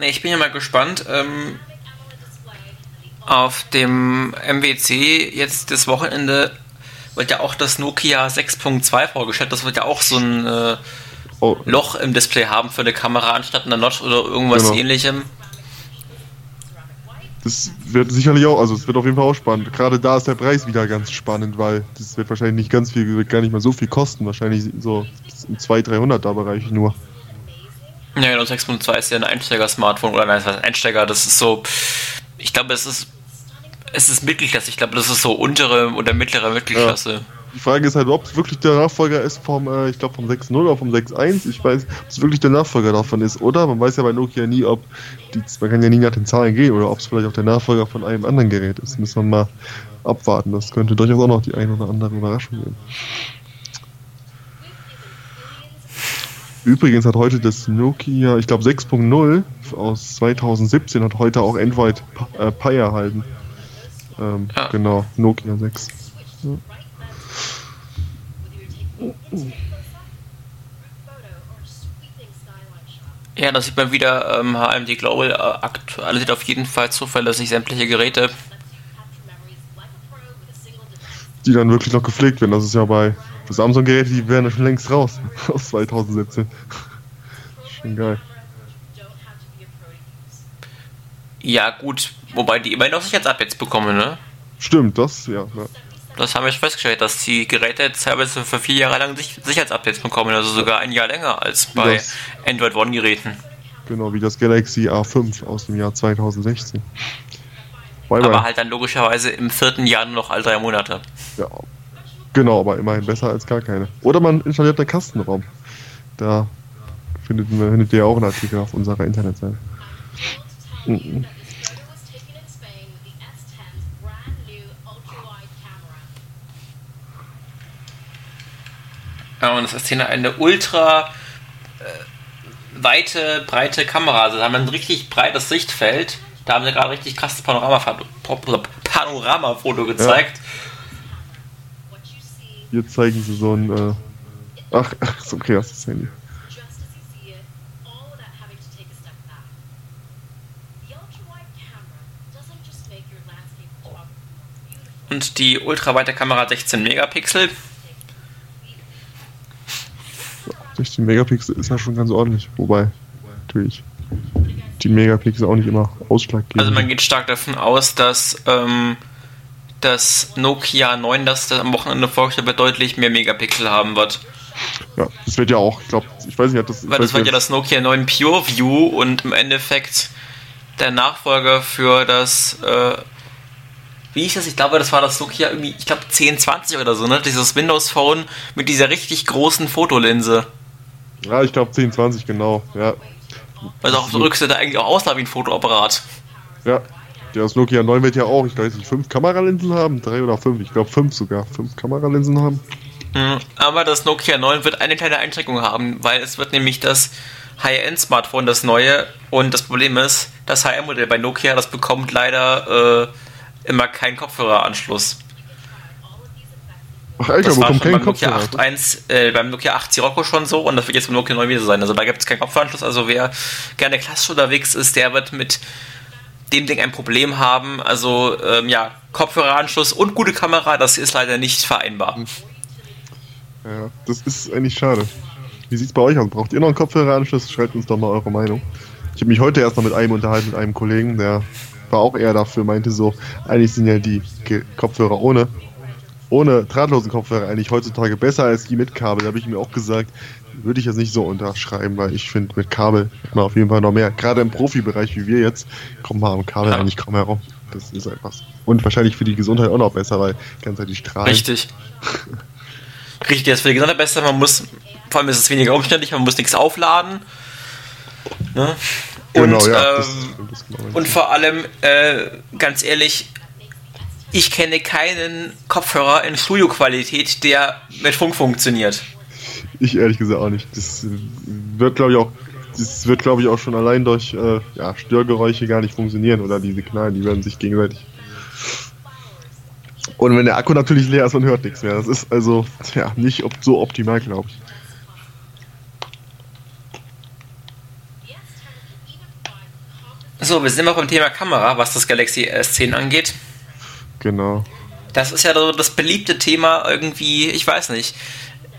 Ich bin ja mal gespannt. Ähm, auf dem MWC jetzt das Wochenende wird ja auch das Nokia 6.2 vorgestellt. Das wird ja auch so ein äh, oh. Loch im Display haben für eine Kamera anstatt einer Notch oder irgendwas genau. ähnlichem. Das wird sicherlich auch, also es wird auf jeden Fall auch spannend. Gerade da ist der Preis wieder ganz spannend, weil das wird wahrscheinlich nicht ganz viel, wird gar nicht mal so viel kosten. Wahrscheinlich so im 200-300er Bereich nur. Ja, genau, 6.2 ist ja ein Einsteiger-Smartphone oder nein, ein Einsteiger, das ist so, ich glaube, es ist es ist Mittelklasse. Ich glaube, das ist so untere oder mittlere Mittelklasse. Die Frage ist halt, ob es wirklich der Nachfolger ist vom, äh, ich glaube vom 6.0 oder vom 6.1. Ich weiß, ob es wirklich der Nachfolger davon ist, oder? Man weiß ja bei Nokia nie, ob die, man kann ja nie nach den Zahlen gehen oder ob es vielleicht auch der Nachfolger von einem anderen Gerät ist. Müssen wir mal abwarten. Das könnte durchaus auch noch die eine oder andere Überraschung geben. Übrigens hat heute das Nokia, ich glaube 6.0 aus 2017 hat heute auch Android äh, Pi erhalten. Ähm, ja. Genau, Nokia 6. Ja. Ja, da sieht man wieder, ähm, HMD Global äh, aktualisiert auf jeden Fall zuverlässig sämtliche Geräte. Die dann wirklich noch gepflegt werden. Das ist ja bei Samsung-Geräte, die wären ja schon längst raus aus 2017. schon geil. Ja, gut, wobei die immerhin noch Sicherheitsupdates bekommen, ne? Stimmt, das, ja. ja. Das haben wir schon festgestellt, dass die Geräte jetzt teilweise für vier Jahre lang Sicherheitsupdates bekommen, also sogar ein Jahr länger als bei das, Android One-Geräten. Genau, wie das Galaxy A5 aus dem Jahr 2016. Bye aber bye. halt dann logischerweise im vierten Jahr nur noch all drei Monate. Ja, genau, aber immerhin besser als gar keine. Oder man installiert einen Kastenraum. Da findet, findet ihr auch einen Artikel auf unserer Internetseite. Mhm. Und das ist hier eine ultra äh, weite, breite Kamera. Also da haben wir ein richtig breites Sichtfeld. Da haben sie gerade richtig krasses Panoramafoto Panorama gezeigt. Ja. Hier zeigen sie so ein. Äh ach, ach, ist okay, das ist das Handy. Und die ultraweite Kamera 16 Megapixel. 16 Megapixel ist ja schon ganz ordentlich. Wobei, natürlich, die Megapixel auch nicht immer ausschlaggebend. Also man geht stark davon aus, dass ähm, das Nokia 9, das das am Wochenende vorgestellt wird, deutlich mehr Megapixel haben wird. Ja, das wird ja auch, ich glaube, ich weiß nicht, das. Weil das wird ja das Nokia 9 Pure View und im Endeffekt der Nachfolger für das, äh, wie hieß das? Ich glaube, das war das Nokia irgendwie, ich glaube 1020 oder so, ne? Dieses Windows Phone mit dieser richtig großen Fotolinse. Ja, ich glaube 10, 20, genau. Ja. Also auf der Rückseite eigentlich auch aussah wie ein Fotoapparat. Ja. Das Nokia 9 wird ja auch, ich weiß nicht, fünf Kameralinsen haben, drei oder fünf, ich glaube fünf sogar, fünf Kameralinsen haben. Mhm, aber das Nokia 9 wird eine kleine Einschränkung haben, weil es wird nämlich das High-End-Smartphone, das neue, und das Problem ist, das HM-Modell bei Nokia, das bekommt leider äh, immer keinen Kopfhöreranschluss. Ach, Alter, das war schon beim Nokia 8.1, äh, beim Nokia 8 Sirocco schon so und das wird jetzt beim Nokia 9 wieder sein. Also da gibt es keinen Kopfhöreranschluss. Also wer gerne klassisch unterwegs ist, der wird mit dem Ding ein Problem haben. Also ähm, ja, Kopfhöreranschluss und gute Kamera, das ist leider nicht vereinbar. Ja, das ist eigentlich schade. Wie sieht es bei euch aus? Braucht ihr noch einen Kopfhöreranschluss? Schreibt uns doch mal eure Meinung. Ich habe mich heute erst noch mit einem unterhalten, mit einem Kollegen, der war auch eher dafür, meinte so, eigentlich sind ja die Kopfhörer ohne ohne drahtlosen Kopfhörer eigentlich heutzutage besser als die mit Kabel. Da habe ich mir auch gesagt, würde ich jetzt nicht so unterschreiben, weil ich finde, mit Kabel hat man auf jeden Fall noch mehr. Gerade im Profibereich wie wir jetzt, kommt man am Kabel ja. eigentlich kaum herum. Das ist einfach so. Und wahrscheinlich für die Gesundheit auch noch besser, weil die ganze Zeit die Strahlen. Richtig. Richtig, das ist für die Gesundheit besser. Man muss, vor allem ist es weniger umständlich, man muss nichts aufladen. Ne? Und, genau, ja, ähm, das, das genau und vor allem, äh, ganz ehrlich, ich kenne keinen Kopfhörer in Studioqualität, der mit Funk funktioniert. Ich ehrlich gesagt auch nicht. Das wird, glaube ich, auch. Das wird, glaube ich, auch schon allein durch äh, ja, Störgeräusche gar nicht funktionieren oder die Signale, die werden sich gegenseitig. Und wenn der Akku natürlich leer ist, man hört nichts mehr. Das ist also ja, nicht so optimal, glaube ich. So, wir sind noch beim Thema Kamera, was das Galaxy S10 angeht. Genau. Das ist ja so das beliebte Thema irgendwie, ich weiß nicht.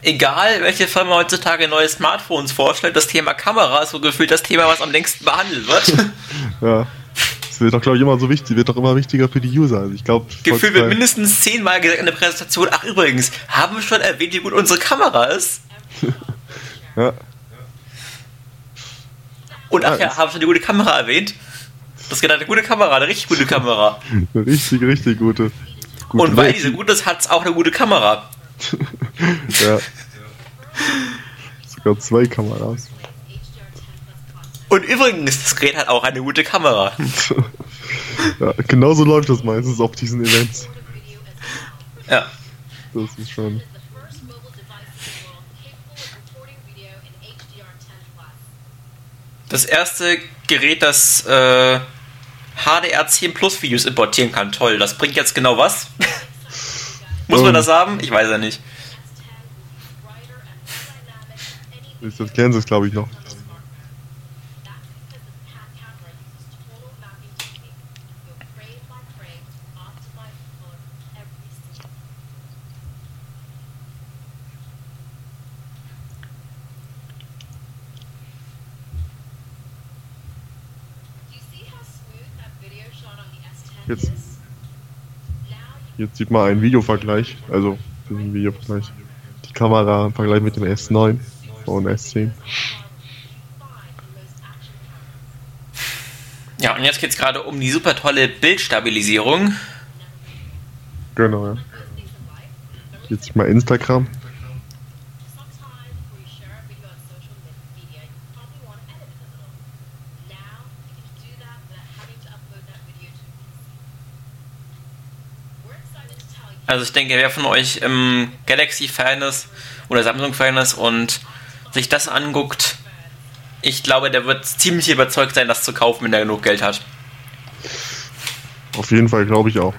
Egal, welche Firma heutzutage neue Smartphones vorstellt, das Thema Kamera ist so gefühlt das Thema, was am längsten behandelt wird. ja. Das wird doch, glaube ich, immer so wichtig, wird doch immer wichtiger für die User. Also ich glaube. Gefühlt wird mindestens zehnmal gesagt in der Präsentation, ach übrigens, haben wir schon erwähnt, wie gut unsere Kamera ist? ja. Und ach ja, ja haben wir schon die gute Kamera erwähnt? Das ist eine gute Kamera, eine richtig gute Kamera. eine richtig, richtig gute. gute Und weil diese gut ist, hat es auch eine gute Kamera. ja. Sogar zwei Kameras. Und übrigens, das Gerät hat auch eine gute Kamera. ja, genauso läuft das meistens auf diesen Events. Ja. Das ist schon. Das erste Gerät, das äh, HDR10 Plus Videos importieren kann. Toll, das bringt jetzt genau was? Muss man ähm. das haben? Ich weiß ja nicht. Das kennen sie, glaube ich, noch. Jetzt, jetzt sieht man einen Videovergleich, also ein Videovergleich. Die Kamera im Vergleich mit dem S9 und S10. Ja, und jetzt geht es gerade um die super tolle Bildstabilisierung. Genau, ja. Jetzt mal Instagram. Also ich denke, wer von euch ähm, Galaxy-Fan ist oder Samsung-Fan ist und sich das anguckt, ich glaube, der wird ziemlich überzeugt sein, das zu kaufen, wenn er genug Geld hat. Auf jeden Fall, glaube ich auch.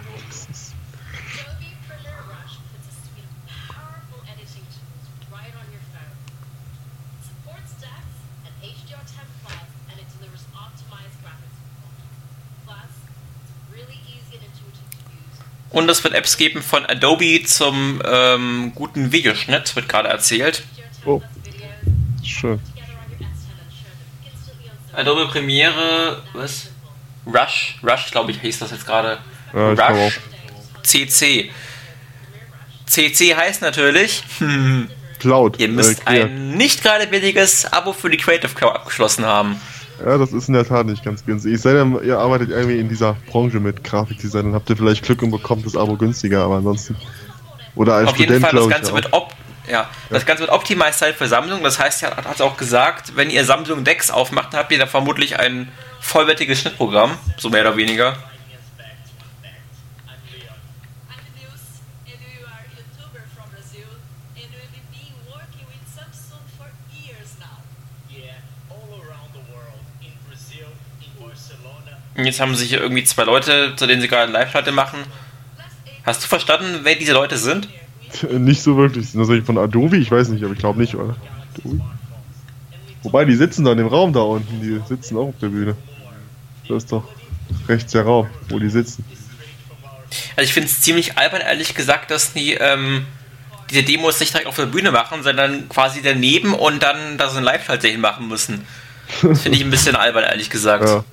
Und es wird Apps geben von Adobe zum ähm, guten Videoschnitt, wird gerade erzählt. Oh, schön. Adobe Premiere, was? Rush, Rush, glaube ich, hieß das jetzt gerade. Ja, Rush, CC. CC heißt natürlich, Cloud. Ihr müsst äh, ein nicht gerade billiges Abo für die Creative Cloud abgeschlossen haben. Ja, das ist in der Tat nicht ganz günstig. Ich sei denn, ihr arbeitet irgendwie in dieser Branche mit Grafikdesign, dann habt ihr vielleicht Glück und bekommt das Abo günstiger, aber ansonsten. Oder als Auf Student, jeden Fall, das Ganze, wird op ja, ja, das Ganze wird optimized sein für Samsung. Das heißt, er hat auch gesagt, wenn ihr Samsung Decks aufmacht, habt ihr da vermutlich ein vollwertiges Schnittprogramm, so mehr oder weniger. Jetzt haben sich hier irgendwie zwei Leute, zu denen sie gerade Live-Schalte machen. Hast du verstanden, wer diese Leute sind? Nicht so wirklich. Sind das eigentlich von Adobe? Ich weiß nicht, aber ich glaube nicht, oder? Adobe? Wobei, die sitzen da in dem Raum da unten. Die sitzen auch auf der Bühne. Das ist doch rechts der Raum, wo die sitzen. Also ich finde es ziemlich albern, ehrlich gesagt, dass die ähm, diese Demos nicht direkt auf der Bühne machen, sondern quasi daneben und dann da so ein Live-Schalte machen müssen. Das finde ich ein bisschen albern, ehrlich gesagt. Ja.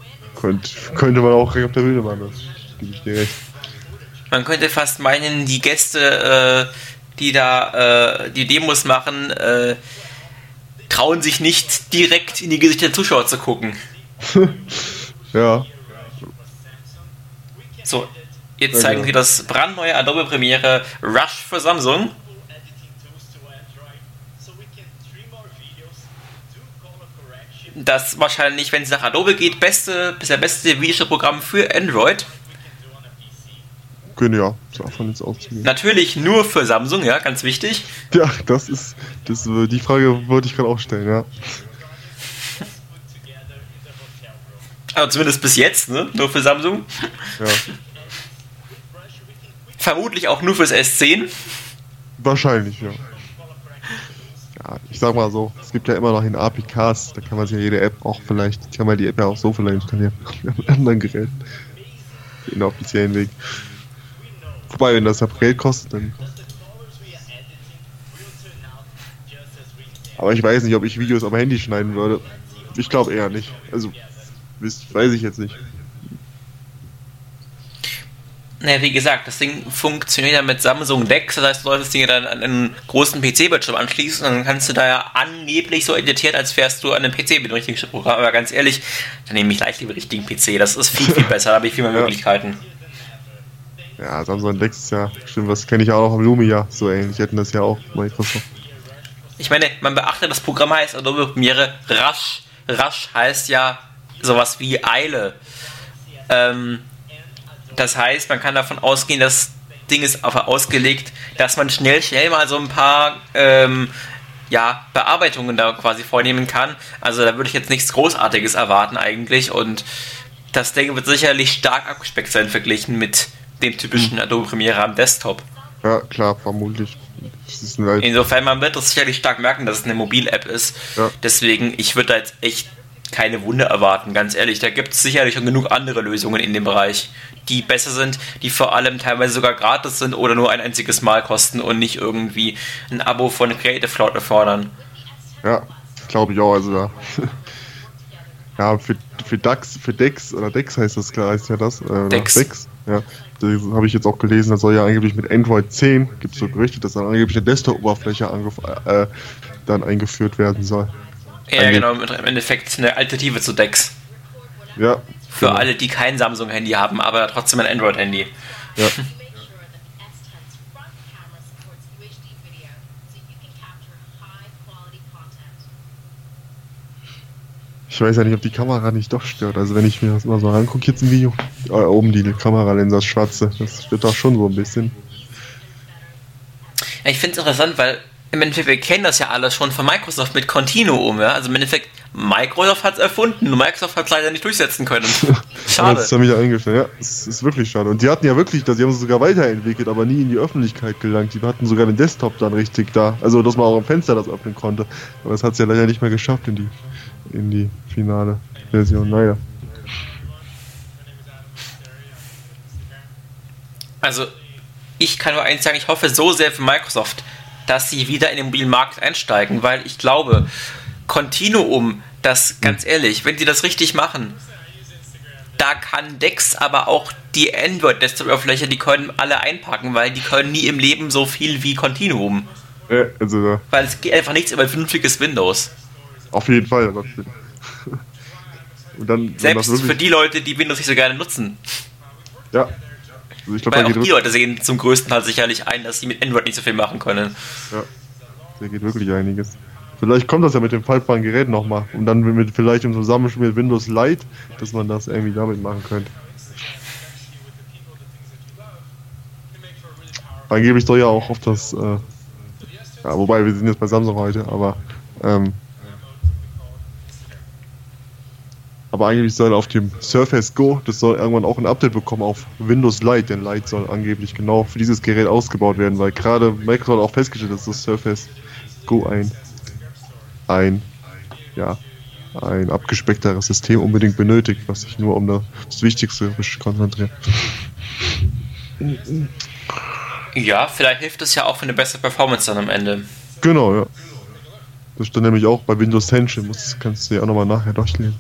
Könnte, könnte man auch auf der Bühne machen, das gebe ich dir recht. Man könnte fast meinen, die Gäste, äh, die da äh, die Demos machen, äh, trauen sich nicht direkt in die Gesichter der Zuschauer zu gucken. ja. So, jetzt zeigen sie das brandneue Adobe Premiere Rush für Samsung. Das wahrscheinlich, wenn es nach Adobe geht, beste, bisher beste Videoprogramm für Android. Ja, davon jetzt auszugehen. Natürlich nur für Samsung, ja, ganz wichtig. Ja, das ist, das, die Frage wollte ich gerade auch stellen, ja. Aber zumindest bis jetzt, ne? Nur für Samsung. Ja. Vermutlich auch nur fürs S10. Wahrscheinlich, ja ich sag mal so, es gibt ja immer noch in APKs, da kann man sich ja jede App auch vielleicht, kann man die App ja auch so vielleicht installieren, auf anderen Geräten. Den offiziellen Weg. Wobei, wenn das ja Geld kostet, dann. Aber ich weiß nicht, ob ich Videos am Handy schneiden würde. Ich glaube eher nicht. Also, weiß ich jetzt nicht. Naja, wie gesagt, das Ding funktioniert ja mit Samsung Dex, das heißt, du solltest das Ding dann an einen großen PC-Bildschirm anschließen und dann kannst du da ja angeblich so editieren, als wärst du an einem PC mit dem richtigen Programm. Aber ganz ehrlich, dann nehme ich gleich lieber den richtigen PC. Das ist viel, viel besser, da habe ich viel mehr Möglichkeiten. Ja, Samsung Dex ist ja, stimmt, was kenne ich auch vom Lumia, so ähnlich hätten das ja auch Microsoft. Ich meine, man beachtet, das Programm heißt Adobe Premiere rasch. Rasch heißt ja sowas wie Eile. Ähm, das heißt, man kann davon ausgehen, das Ding ist aber ausgelegt, dass man schnell, schnell mal so ein paar ähm, ja, Bearbeitungen da quasi vornehmen kann. Also da würde ich jetzt nichts Großartiges erwarten eigentlich und das Ding wird sicherlich stark abgespeckt sein verglichen mit dem typischen hm. Adobe Premiere am Desktop. Ja, klar, vermutlich. Insofern, man wird das sicherlich stark merken, dass es eine Mobil-App ist. Ja. Deswegen, ich würde da jetzt echt keine Wunder erwarten, ganz ehrlich. Da gibt es sicherlich schon genug andere Lösungen in dem Bereich, die besser sind, die vor allem teilweise sogar gratis sind oder nur ein einziges Mal kosten und nicht irgendwie ein Abo von Creative Cloud erfordern. Ja, glaube ich auch. Also da. ja, für, für DAX, für Dex oder Dex heißt das klar, heißt ja das. Äh, Dex. Dex. Ja, das habe ich jetzt auch gelesen, das soll ja angeblich mit Android 10, gibt es so Gerüchte, dass dann angeblich eine Desktop-Oberfläche äh, dann eingeführt werden soll. Ja, genau, im Endeffekt eine Alternative zu Dex. Ja. Für genau. alle, die kein Samsung-Handy haben, aber trotzdem ein Android-Handy. Ja. Ich weiß ja nicht, ob die Kamera nicht doch stört. Also wenn ich mir das mal so angucke jetzt im Video, äh, oben die Kameralinse, das schwarze, das stört doch schon so ein bisschen. Ja, ich finde es interessant, weil im Endeffekt, wir kennen das ja alles schon von Microsoft mit Continuum, ja. Also im Endeffekt, Microsoft hat es erfunden, nur Microsoft hat es leider nicht durchsetzen können. Schade. das ist mich eingefallen, ja. Es ist wirklich schade. Und die hatten ja wirklich, die haben es sogar weiterentwickelt, aber nie in die Öffentlichkeit gelangt. Die hatten sogar den Desktop dann richtig da. Also, dass man auch am Fenster das öffnen konnte. Aber das hat es ja leider nicht mehr geschafft in die in die finale Version. Naja. Also, ich kann nur eins sagen, ich hoffe so sehr für Microsoft, dass sie wieder in den mobilen Markt einsteigen, weil ich glaube, Continuum, das ganz ehrlich, wenn sie das richtig machen, da kann Dex aber auch die Android-Desktop-Oberfläche, die können alle einpacken, weil die können nie im Leben so viel wie Continuum. Ja, also, weil es geht einfach nichts über ein vernünftiges Windows. Auf jeden Fall. Und dann, Selbst für die Leute, die Windows nicht so gerne nutzen. Ja. Also ich glaub, Weil auch die Leute sehen zum größten Teil sicherlich ein, dass sie mit Android nicht so viel machen können. Ja. Da geht wirklich einiges. Vielleicht kommt das ja mit dem faltbaren Gerät nochmal. Und dann mit, vielleicht im Zusammenspiel mit Windows Lite, dass man das irgendwie damit machen könnte. Angeblich soll ja auch auf das. Äh, ja, wobei, wir sind jetzt bei Samsung heute, aber. Ähm, Aber eigentlich soll auf dem Surface Go, das soll irgendwann auch ein Update bekommen auf Windows Lite, denn Lite soll angeblich genau für dieses Gerät ausgebaut werden, weil gerade Microsoft auch festgestellt hat, dass das Surface Go ein, ein, ja, ein abgespeckteres System unbedingt benötigt, was sich nur um das Wichtigste konzentriert. Ja, vielleicht hilft es ja auch für eine bessere Performance dann am Ende. Genau, ja. Das stand nämlich auch bei Windows 10, das kannst du ja auch nochmal nachher durchlesen.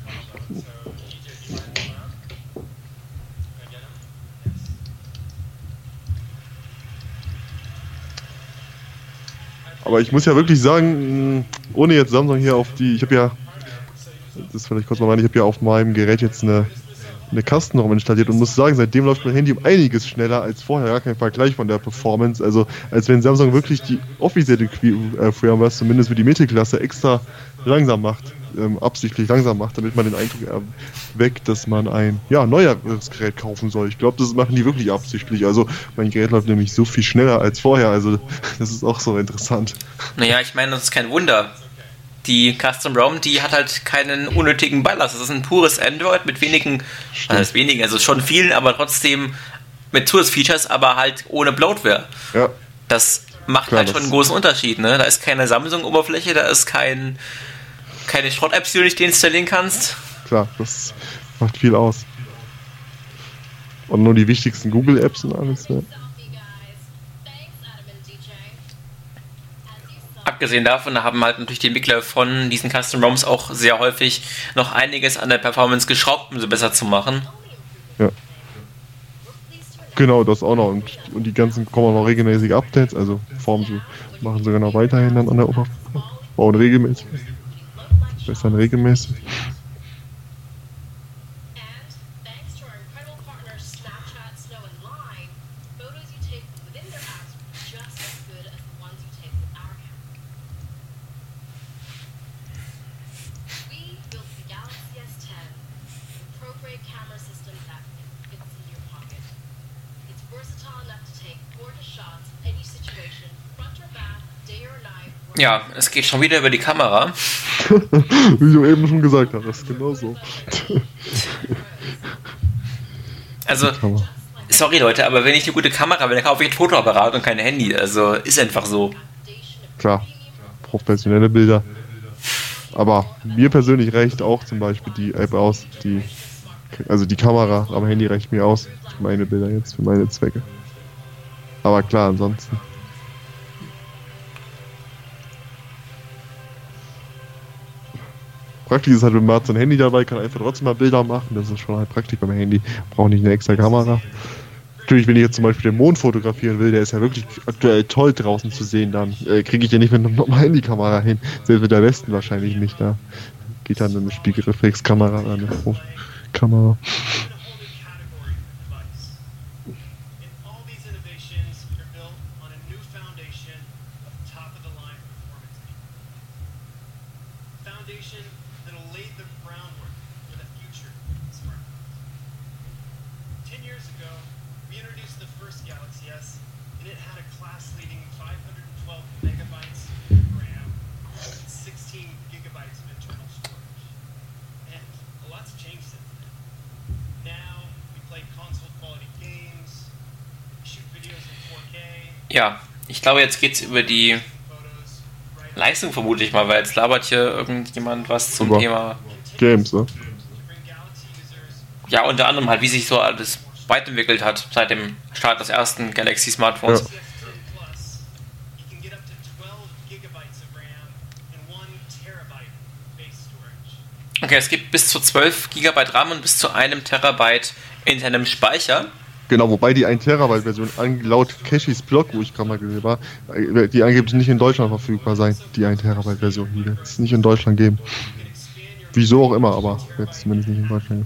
Aber ich muss ja wirklich sagen, ohne jetzt Samsung hier auf die, ich habe ja, das vielleicht kurz mal meine, ich habe ja auf meinem Gerät jetzt eine, eine Kastenraum installiert und muss sagen, seitdem läuft mein Handy um einiges schneller als vorher, gar kein Vergleich von der Performance. Also als wenn Samsung wirklich die offizielle äh, Firmware, zumindest für die Mittelklasse, extra langsam macht ähm, absichtlich langsam macht, damit man den Eindruck erweckt, dass man ein ja, neueres Gerät kaufen soll. Ich glaube, das machen die wirklich absichtlich. Also mein Gerät läuft nämlich so viel schneller als vorher. Also das ist auch so interessant. Naja, ich meine, das ist kein Wunder. Die Custom ROM, die hat halt keinen unnötigen Ballast. Das ist ein pures Android mit wenigen, also wenigen, also schon vielen, aber trotzdem mit Zusatzfeatures, aber halt ohne Bloatware. Ja. Das macht Klar, halt schon einen großen Unterschied. Ne? Da ist keine Samsung-Oberfläche, da ist kein keine Schrott-Apps, die du nicht deinstallieren kannst. Klar, das macht viel aus. Und nur die wichtigsten Google-Apps und alles, ja. Abgesehen davon haben halt natürlich die Entwickler von diesen Custom ROMs auch sehr häufig noch einiges an der Performance geschraubt, um sie besser zu machen. Ja. Genau, das auch noch. Und, und die ganzen kommen auch noch regelmäßige Updates, also formen sie, machen sogar noch weiterhin dann an der Oberfläche. Bauen regelmäßig besser regelmäßig. Ja, es geht schon wieder über die Kamera. Wie du eben schon gesagt hast, genau so. also, sorry Leute, aber wenn ich eine gute Kamera will, dann kaufe ich ein Fotoapparat und kein Handy. Also, ist einfach so. Klar, professionelle Bilder. Aber mir persönlich reicht auch zum Beispiel die App aus, die, also die Kamera am Handy reicht mir aus für meine Bilder jetzt, für meine Zwecke. Aber klar, ansonsten Praktisch ist halt, wenn man hat sein Handy dabei, kann einfach trotzdem mal Bilder machen. Das ist schon halt praktisch beim Handy. Braucht nicht eine extra Kamera. Natürlich, wenn ich jetzt zum Beispiel den Mond fotografieren will, der ist ja wirklich aktuell toll draußen zu sehen, dann äh, kriege ich ja nicht mit einer normalen Handykamera hin. Selbst mit der Westen wahrscheinlich nicht. Da geht dann eine Spiegelreflexkamera eine Kamera. Ja, ich glaube, jetzt geht es über die Leistung vermutlich mal, weil jetzt labert hier irgendjemand was zum über Thema Games, ne? Ja, unter anderem halt, wie sich so alles weiterentwickelt hat seit dem Start des ersten Galaxy Smartphones. Ja. Okay, es gibt bis zu 12 GB RAM und bis zu einem Terabyte internem Speicher. Genau, wobei die 1 Terabyte Version laut Cashys Blog, wo ich gerade mal gesehen war, die angeblich nicht in Deutschland verfügbar sein, die 1 Terabyte Version, die wird es nicht in Deutschland geben. Wieso auch immer, aber jetzt zumindest nicht in Deutschland.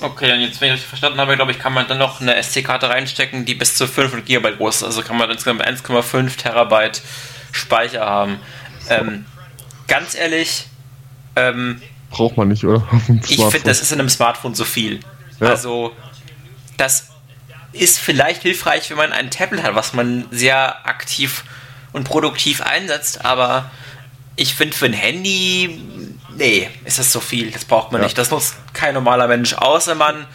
Okay, und jetzt, wenn ich das verstanden habe, glaube ich, kann man dann noch eine SD-Karte reinstecken, die bis zu 500 GB groß ist. Also kann man insgesamt 1,5 Terabyte Speicher haben. Ähm, ganz ehrlich, ähm, braucht man nicht, oder? ich finde, das ist in einem Smartphone so viel. Ja. Also, das ist vielleicht hilfreich, wenn man ein Tablet hat, was man sehr aktiv und produktiv einsetzt, aber ich finde für ein Handy nee, ist das so viel, das braucht man ja. nicht. Das nutzt kein normaler Mensch, außer man,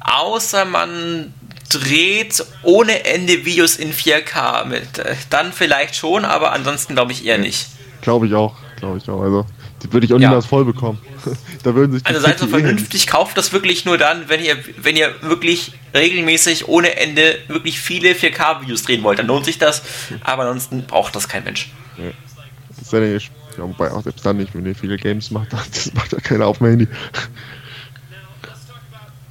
außer man dreht ohne Ende Videos in 4K mit. Dann vielleicht schon, aber ansonsten glaube ich eher nicht. Glaube ich auch, glaube ich auch. Also, die würde ich auch ja. niemals voll bekommen. da würden sich Also seid so vernünftig, kauft das wirklich nur dann, wenn ihr, wenn ihr wirklich regelmäßig ohne Ende wirklich viele 4K-Videos drehen wollt. Dann lohnt sich das, aber ansonsten braucht das kein Mensch. Ja. Das ist ja nicht ja, wobei auch selbst dann nicht, wenn ihr viele Games macht, das macht ja keiner auf dem Handy.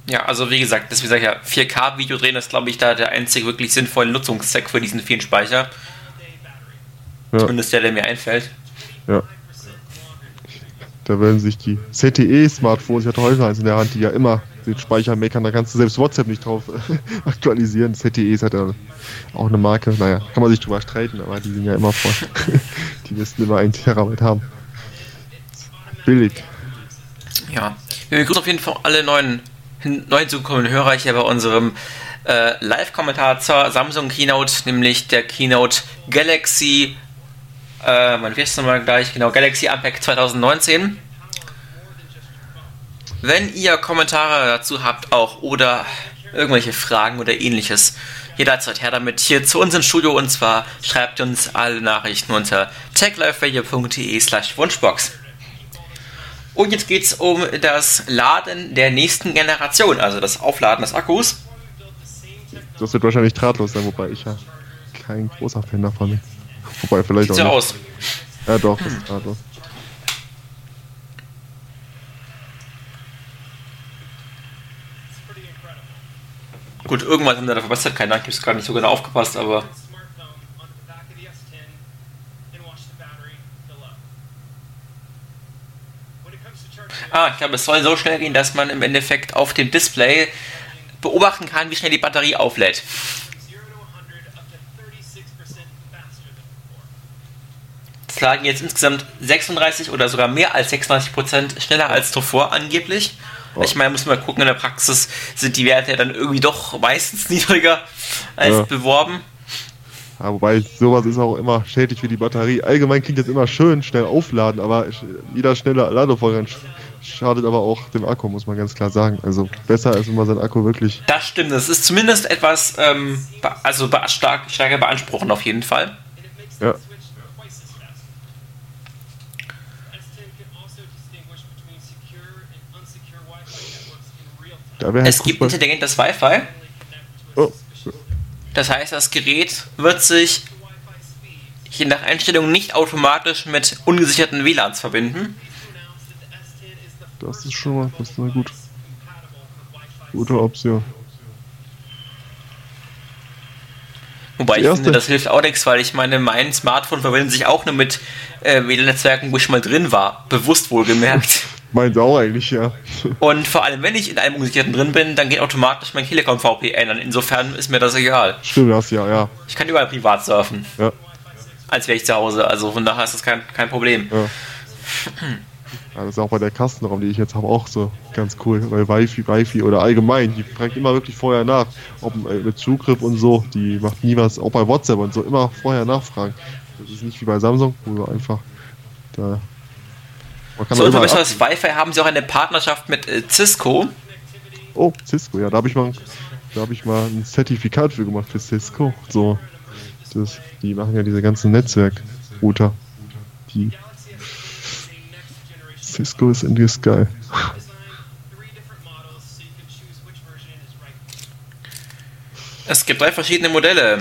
Ja, also wie gesagt, das wie gesagt ja, 4K-Video drehen ist, glaube ich, da der einzige wirklich sinnvolle Nutzungszweck für diesen vielen Speicher. Ja. Zumindest der, der mir einfällt. Ja. Da werden sich die ZTE-Smartphones, ich hatte heute eins in der Hand, die ja immer den Speicher meckern, da kannst du selbst WhatsApp nicht drauf aktualisieren. ZTE ist halt auch eine Marke, naja, kann man sich drüber streiten, aber die sind ja immer voll. die müssten immer ein Terabyte haben. Billig. Ja, wir begrüßen auf jeden Fall alle neuen, neu zukommenden Hörer hier bei unserem äh, Live-Kommentar zur Samsung Keynote, nämlich der Keynote Galaxy, äh, man wird es nochmal gleich, genau, Galaxy Unpack 2019. Wenn ihr Kommentare dazu habt auch oder irgendwelche Fragen oder ähnliches, jederzeit her damit hier zu uns ins Studio und zwar schreibt uns alle Nachrichten unter techliferadio.de slash Wunschbox. Und jetzt geht es um das Laden der nächsten Generation, also das Aufladen des Akkus. Das wird wahrscheinlich drahtlos sein, wobei ich ja kein großer Fan davon bin. Wobei vielleicht Sieht auch. So aus. Ja doch, das ist drahtlos. Gut, irgendwas haben wir da verbessert, keine Ahnung, ich habe gar nicht so genau aufgepasst, aber. Ah, ich glaube, es soll so schnell gehen, dass man im Endeffekt auf dem Display beobachten kann, wie schnell die Batterie auflädt. Es lagen jetzt insgesamt 36 oder sogar mehr als 36 Prozent schneller als zuvor angeblich. Oh. Ich meine, muss man gucken, in der Praxis sind die Werte ja dann irgendwie doch meistens niedriger als ja. beworben. Ja, wobei sowas ist auch immer schädlich für die Batterie. Allgemein klingt das immer schön, schnell aufladen, aber jeder schnelle Ladevorgang schadet aber auch dem Akku, muss man ganz klar sagen. Also besser ist immer sein Akku wirklich. Das stimmt, das ist zumindest etwas, ähm, also stark, stärker beanspruchen auf jeden Fall. Ja. Es gibt intelligentes Wi-Fi. Oh. Das heißt, das Gerät wird sich je nach Einstellung nicht automatisch mit ungesicherten WLANs verbinden. Das ist schon mal fast eine gut. Gute Option. Wobei ich finde, das hilft auch nichts, weil ich meine, mein Smartphone verbindet sich auch nur mit äh, WLAN-Netzwerken, wo ich mal drin war. Bewusst wohlgemerkt. Meins auch eigentlich, ja. Und vor allem, wenn ich in einem Unsicherten drin bin, dann geht automatisch mein Telekom VPN an. Insofern ist mir das egal. Stimmt, das ja, ja. Ich kann überall privat surfen. Ja. Als wäre ich zu Hause. Also von daher ist das kein, kein Problem. Ja. ja. das ist auch bei der Kastenraum, die ich jetzt habe, auch so ganz cool. Weil Wi-Fi, Wi-Fi oder allgemein, die fragt immer wirklich vorher nach. Ob äh, mit Zugriff und so, die macht nie was, auch bei WhatsApp und so, immer vorher nachfragen. Das ist nicht wie bei Samsung, wo du einfach da so unter das Wi-Fi haben sie auch eine Partnerschaft mit äh, Cisco. Oh, Cisco, ja, da habe ich mal, da ich mal ein Zertifikat für gemacht für Cisco. So, das, die machen ja diese ganzen Netzwerk-Router. Die Cisco ist in this geil. Es gibt drei verschiedene Modelle.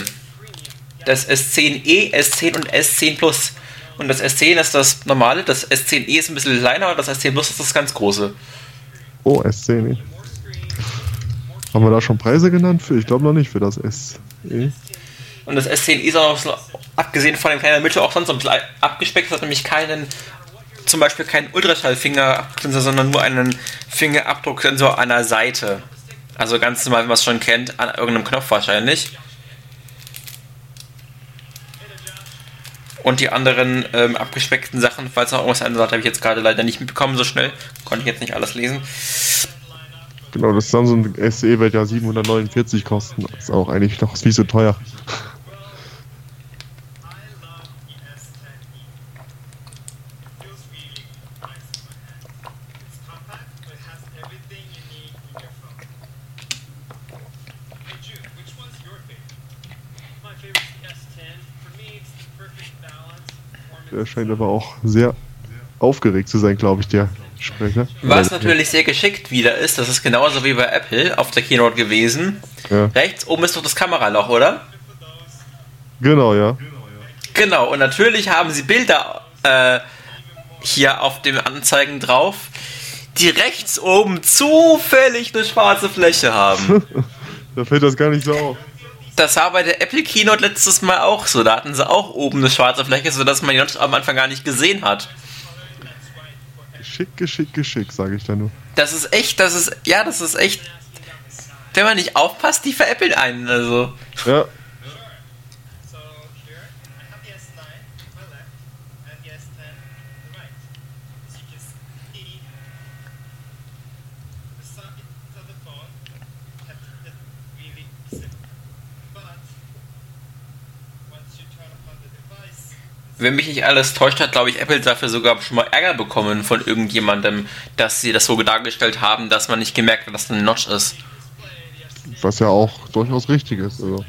Das S10e, S10 und S10 Plus. Und das S10 ist das normale, das S10e ist ein bisschen kleiner und das S10 Plus ist das ganz große. Oh, S10e. Haben wir da schon Preise genannt? Für, ich glaube noch nicht für das SE. Und das S10e ist auch noch, abgesehen von dem kleinen Mittel, auch sonst ein bisschen abgespeckt. Es hat nämlich keinen, zum Beispiel keinen Ultraschallfingerabdrucksensor, sondern nur einen Fingerabdrucksensor an der Seite. Also ganz normal, wie man es schon kennt, an irgendeinem Knopf wahrscheinlich. Und die anderen ähm, abgespeckten Sachen, falls noch irgendwas anderes habe ich jetzt gerade leider nicht mitbekommen so schnell. Konnte ich jetzt nicht alles lesen. Genau, das Samsung SE wird ja 749 kosten. Das ist auch eigentlich noch nicht so teuer. Scheint aber auch sehr aufgeregt zu sein, glaube ich, der Sprecher. Was natürlich sehr geschickt wieder ist, das ist genauso wie bei Apple auf der Keynote gewesen. Ja. Rechts oben ist doch das Kameraloch, oder? Genau, ja. Genau, und natürlich haben sie Bilder äh, hier auf den Anzeigen drauf, die rechts oben zufällig eine schwarze Fläche haben. da fällt das gar nicht so auf. Das war bei der Apple Keynote letztes Mal auch so. Da hatten sie auch oben eine schwarze Fläche, sodass man die am Anfang gar nicht gesehen hat. Geschick, geschick, geschick, sage ich da nur. Das ist echt, das ist, ja, das ist echt. Wenn man nicht aufpasst, die veräppeln einen, also. Ja. Wenn mich nicht alles täuscht, hat, glaube ich, Apple dafür sogar schon mal Ärger bekommen von irgendjemandem, dass sie das so dargestellt haben, dass man nicht gemerkt hat, dass das ein Notch ist. Was ja auch durchaus richtig ist. Also.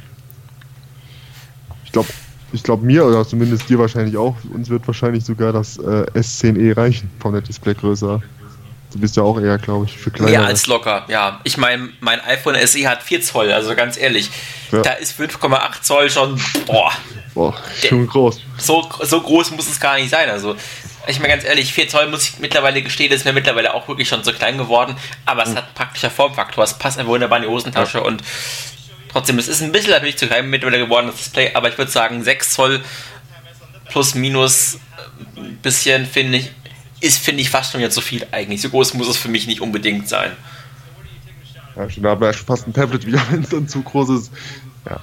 Ich glaube, ich glaube mir oder zumindest dir wahrscheinlich auch, uns wird wahrscheinlich sogar das äh, S10e reichen von der Displaygröße. Du bist ja auch eher, glaube ich, für kleiner. Ja, als locker, ja. Ich meine, mein iPhone SE hat 4 Zoll, also ganz ehrlich. Ja. Da ist 5,8 Zoll schon, boah. Boah, schon groß. So, so groß muss es gar nicht sein. Also, ich meine ganz ehrlich, 4 Zoll muss ich mittlerweile gestehen, ist mir mittlerweile auch wirklich schon so klein geworden. Aber es mhm. hat praktischer Formfaktor. Es passt einfach wunderbar in die Hosentasche ja. und trotzdem, es ist ein bisschen natürlich zu klein mittlerweile geworden, das Display. Aber ich würde sagen, 6 Zoll plus minus ein äh, bisschen, finde ich, ist, finde ich, fast schon jetzt so viel eigentlich. So groß muss es für mich nicht unbedingt sein. Ja, schon, wir schon fast ein Tablet wieder, wenn es dann zu groß ist. Ja.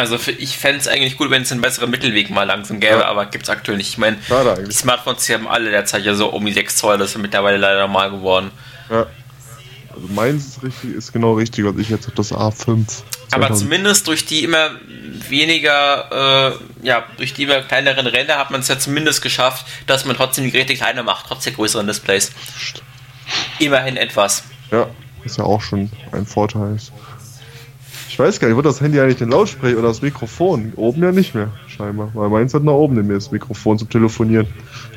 Also für, ich fände es eigentlich gut, wenn es einen besseren Mittelweg mal langsam gäbe, ja. aber gibt es aktuell nicht. Ich meine, die Smartphones die haben alle derzeit ja so um die 6 Zoll, das ist mittlerweile leider normal geworden. Ja. Also meins ist richtig, ist genau richtig, also ich jetzt habe das A5. Aber zumindest durch die immer weniger, äh, ja, durch die immer kleineren Ränder hat man es ja zumindest geschafft, dass man trotzdem die Geräte kleiner macht, trotz der größeren Displays. Immerhin etwas. Ja, ist ja auch schon ein Vorteil. Ich weiß gar nicht, wird das Handy eigentlich den Lautsprecher oder das Mikrofon? Oben ja nicht mehr, scheinbar. Weil meins hat nach oben nämlich das Mikrofon zum Telefonieren.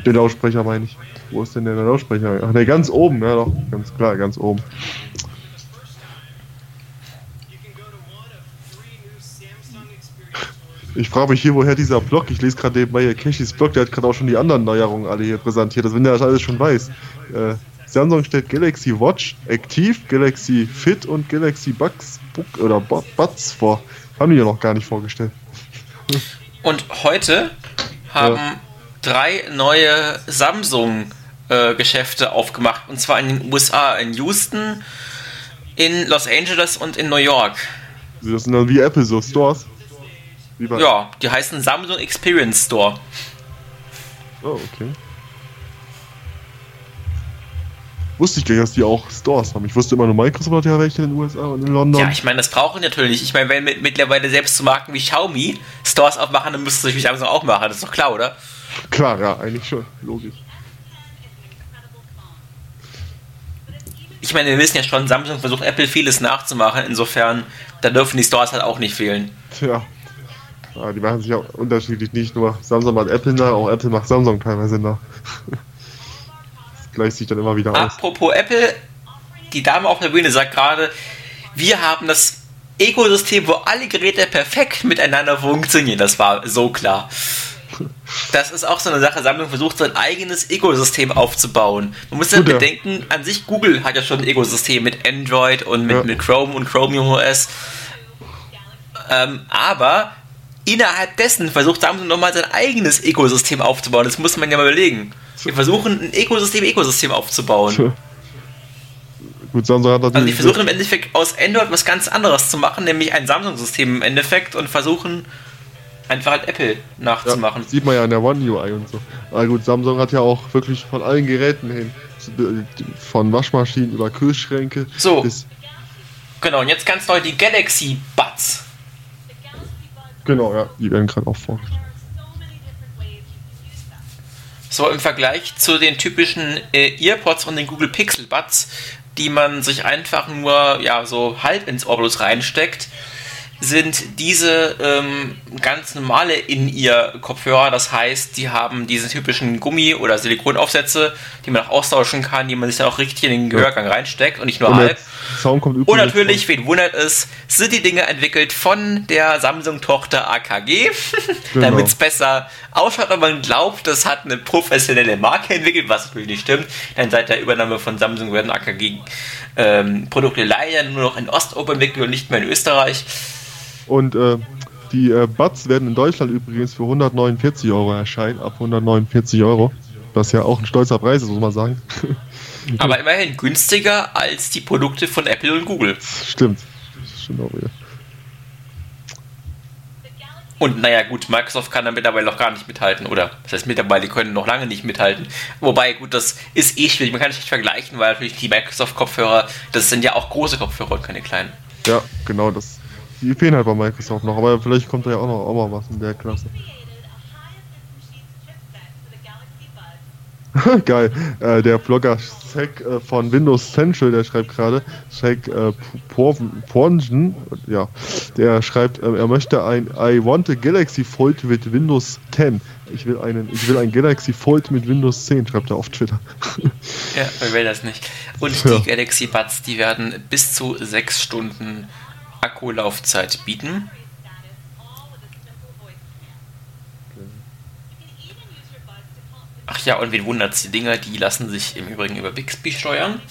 Den Lautsprecher meine ich. Wo ist denn der Lautsprecher? Ach ne, ganz oben, ja doch, ganz klar, ganz oben. Ich frage mich hier, woher dieser Blog, ich lese gerade nebenbei hier Keshis Blog, der hat gerade auch schon die anderen Neuerungen alle hier präsentiert, das wenn der das alles schon weiß. Äh, Samsung stellt Galaxy Watch aktiv, Galaxy Fit und Galaxy Buds oder Buds vor. Haben die ja noch gar nicht vorgestellt. Und heute haben ja. drei neue Samsung-Geschäfte äh, aufgemacht. Und zwar in den USA, in Houston, in Los Angeles und in New York. Das sind dann wie Apple so Stores. ja, die heißen Samsung Experience Store. Oh, okay. Wusste ich gar nicht, dass die auch Stores haben. Ich wusste immer nur, Microsoft hat ja welche in den USA und in London. Ja, ich meine, das brauchen die natürlich. Ich meine, wenn mittlerweile selbst zu Marken wie Xiaomi Stores aufmachen, dann müsste es natürlich Samsung auch machen. Das ist doch klar, oder? Klar, ja, eigentlich schon. Logisch. Ich meine, wir wissen ja schon, Samsung versucht Apple vieles nachzumachen. Insofern, da dürfen die Stores halt auch nicht fehlen. Tja. Ja, die machen sich auch unterschiedlich. Nicht nur Samsung macht Apple nach, auch Apple macht Samsung teilweise nach. gleicht sich dann immer wieder aus. Apropos Apple, die Dame auf der Bühne sagt gerade, wir haben das Ökosystem, wo alle Geräte perfekt miteinander funktionieren. Das war so klar. Das ist auch so eine Sache. Samsung versucht sein eigenes Ökosystem aufzubauen. Man muss ja Gut, bedenken, an sich Google hat ja schon ein Ökosystem mit Android und mit, ja. mit Chrome und Chromium OS. Ähm, aber innerhalb dessen versucht Samsung nochmal sein eigenes Ökosystem aufzubauen. Das muss man ja mal überlegen. Wir versuchen ein Ökosystem-Ökosystem aufzubauen. Gut, Samsung hat natürlich. Also die versuchen im Endeffekt aus Android was ganz anderes zu machen, nämlich ein Samsung-System im Endeffekt und versuchen einfach halt Apple nachzumachen. Ja, sieht man ja in der One UI und so. Aber gut, Samsung hat ja auch wirklich von allen Geräten hin, von Waschmaschinen über Kühlschränke. So. genau, und jetzt ganz neu die Galaxy Buds. Genau, ja, die werden gerade auch vorgestellt. So im Vergleich zu den typischen äh, Earpods und den Google Pixel Buds, die man sich einfach nur ja so halb ins Ohr reinsteckt, sind diese ähm, ganz normale In-Ear-Kopfhörer. Das heißt, die haben diese typischen Gummi- oder Silikonaufsätze, die man auch austauschen kann, die man sich dann auch richtig in den Gehörgang reinsteckt und nicht nur und halb. und natürlich, wen wundert es, sind die Dinge entwickelt von der Samsung-Tochter AKG, genau. damit es besser ausschaut. Aber man glaubt, das hat eine professionelle Marke entwickelt, was natürlich nicht stimmt. Denn seit der Übernahme von Samsung werden AKG ähm, Produkte leider nur noch in Osteuropa entwickelt und nicht mehr in Österreich. Und äh, die äh, Buds werden in Deutschland übrigens für 149 Euro erscheinen, ab 149 Euro. Was ja auch ein stolzer Preis ist, muss man sagen. Aber immerhin günstiger als die Produkte von Apple und Google. Stimmt. Stimmt auch wieder. Und naja, gut, Microsoft kann da mittlerweile noch gar nicht mithalten, oder? Das heißt, mittlerweile können noch lange nicht mithalten. Wobei, gut, das ist eh schwierig. Man kann es nicht vergleichen, weil natürlich die Microsoft-Kopfhörer, das sind ja auch große Kopfhörer und keine kleinen. Ja, genau, das die fehlen halt bei Microsoft noch, aber vielleicht kommt da ja auch noch auch mal was in der Klasse. Geil. Äh, der Blogger Zack äh, von Windows Central, der schreibt gerade, Zack äh, Porngen, ja, der schreibt, äh, er möchte ein I want a Galaxy Fold with Windows 10. Ich will einen, ich will ein Galaxy Fold mit Windows 10, schreibt er auf Twitter. ja, wer will das nicht? Und ja. die Galaxy Buds, die werden bis zu sechs Stunden Akkulaufzeit bieten. Ach ja, und wen wundert die Dinger, die lassen sich im Übrigen über Bixby steuern.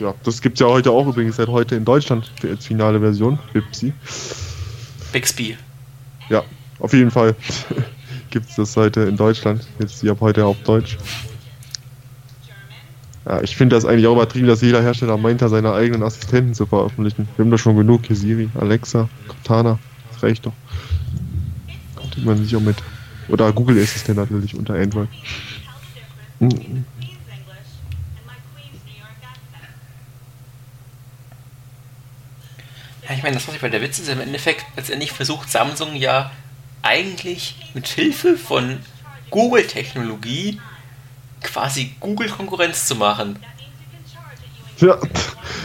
Ja, das gibt es ja heute auch übrigens seit heute in Deutschland als finale Version, Bixby. Bixby. Ja, auf jeden Fall gibt es das heute in Deutschland. Jetzt die ab heute auf Deutsch. Ja, ich finde das eigentlich auch übertrieben, dass jeder Hersteller meint, seine eigenen Assistenten zu veröffentlichen. Wir haben da schon genug hier Siri, Alexa, Cortana. Das reicht doch. Könnte man sich auch mit. Oder Google Assistent natürlich unter Android. Mhm. Ja, ich meine, das was ich bei der Witz ist, im Endeffekt letztendlich versucht Samsung ja eigentlich mit Hilfe von Google-Technologie quasi Google-Konkurrenz zu machen. Ja,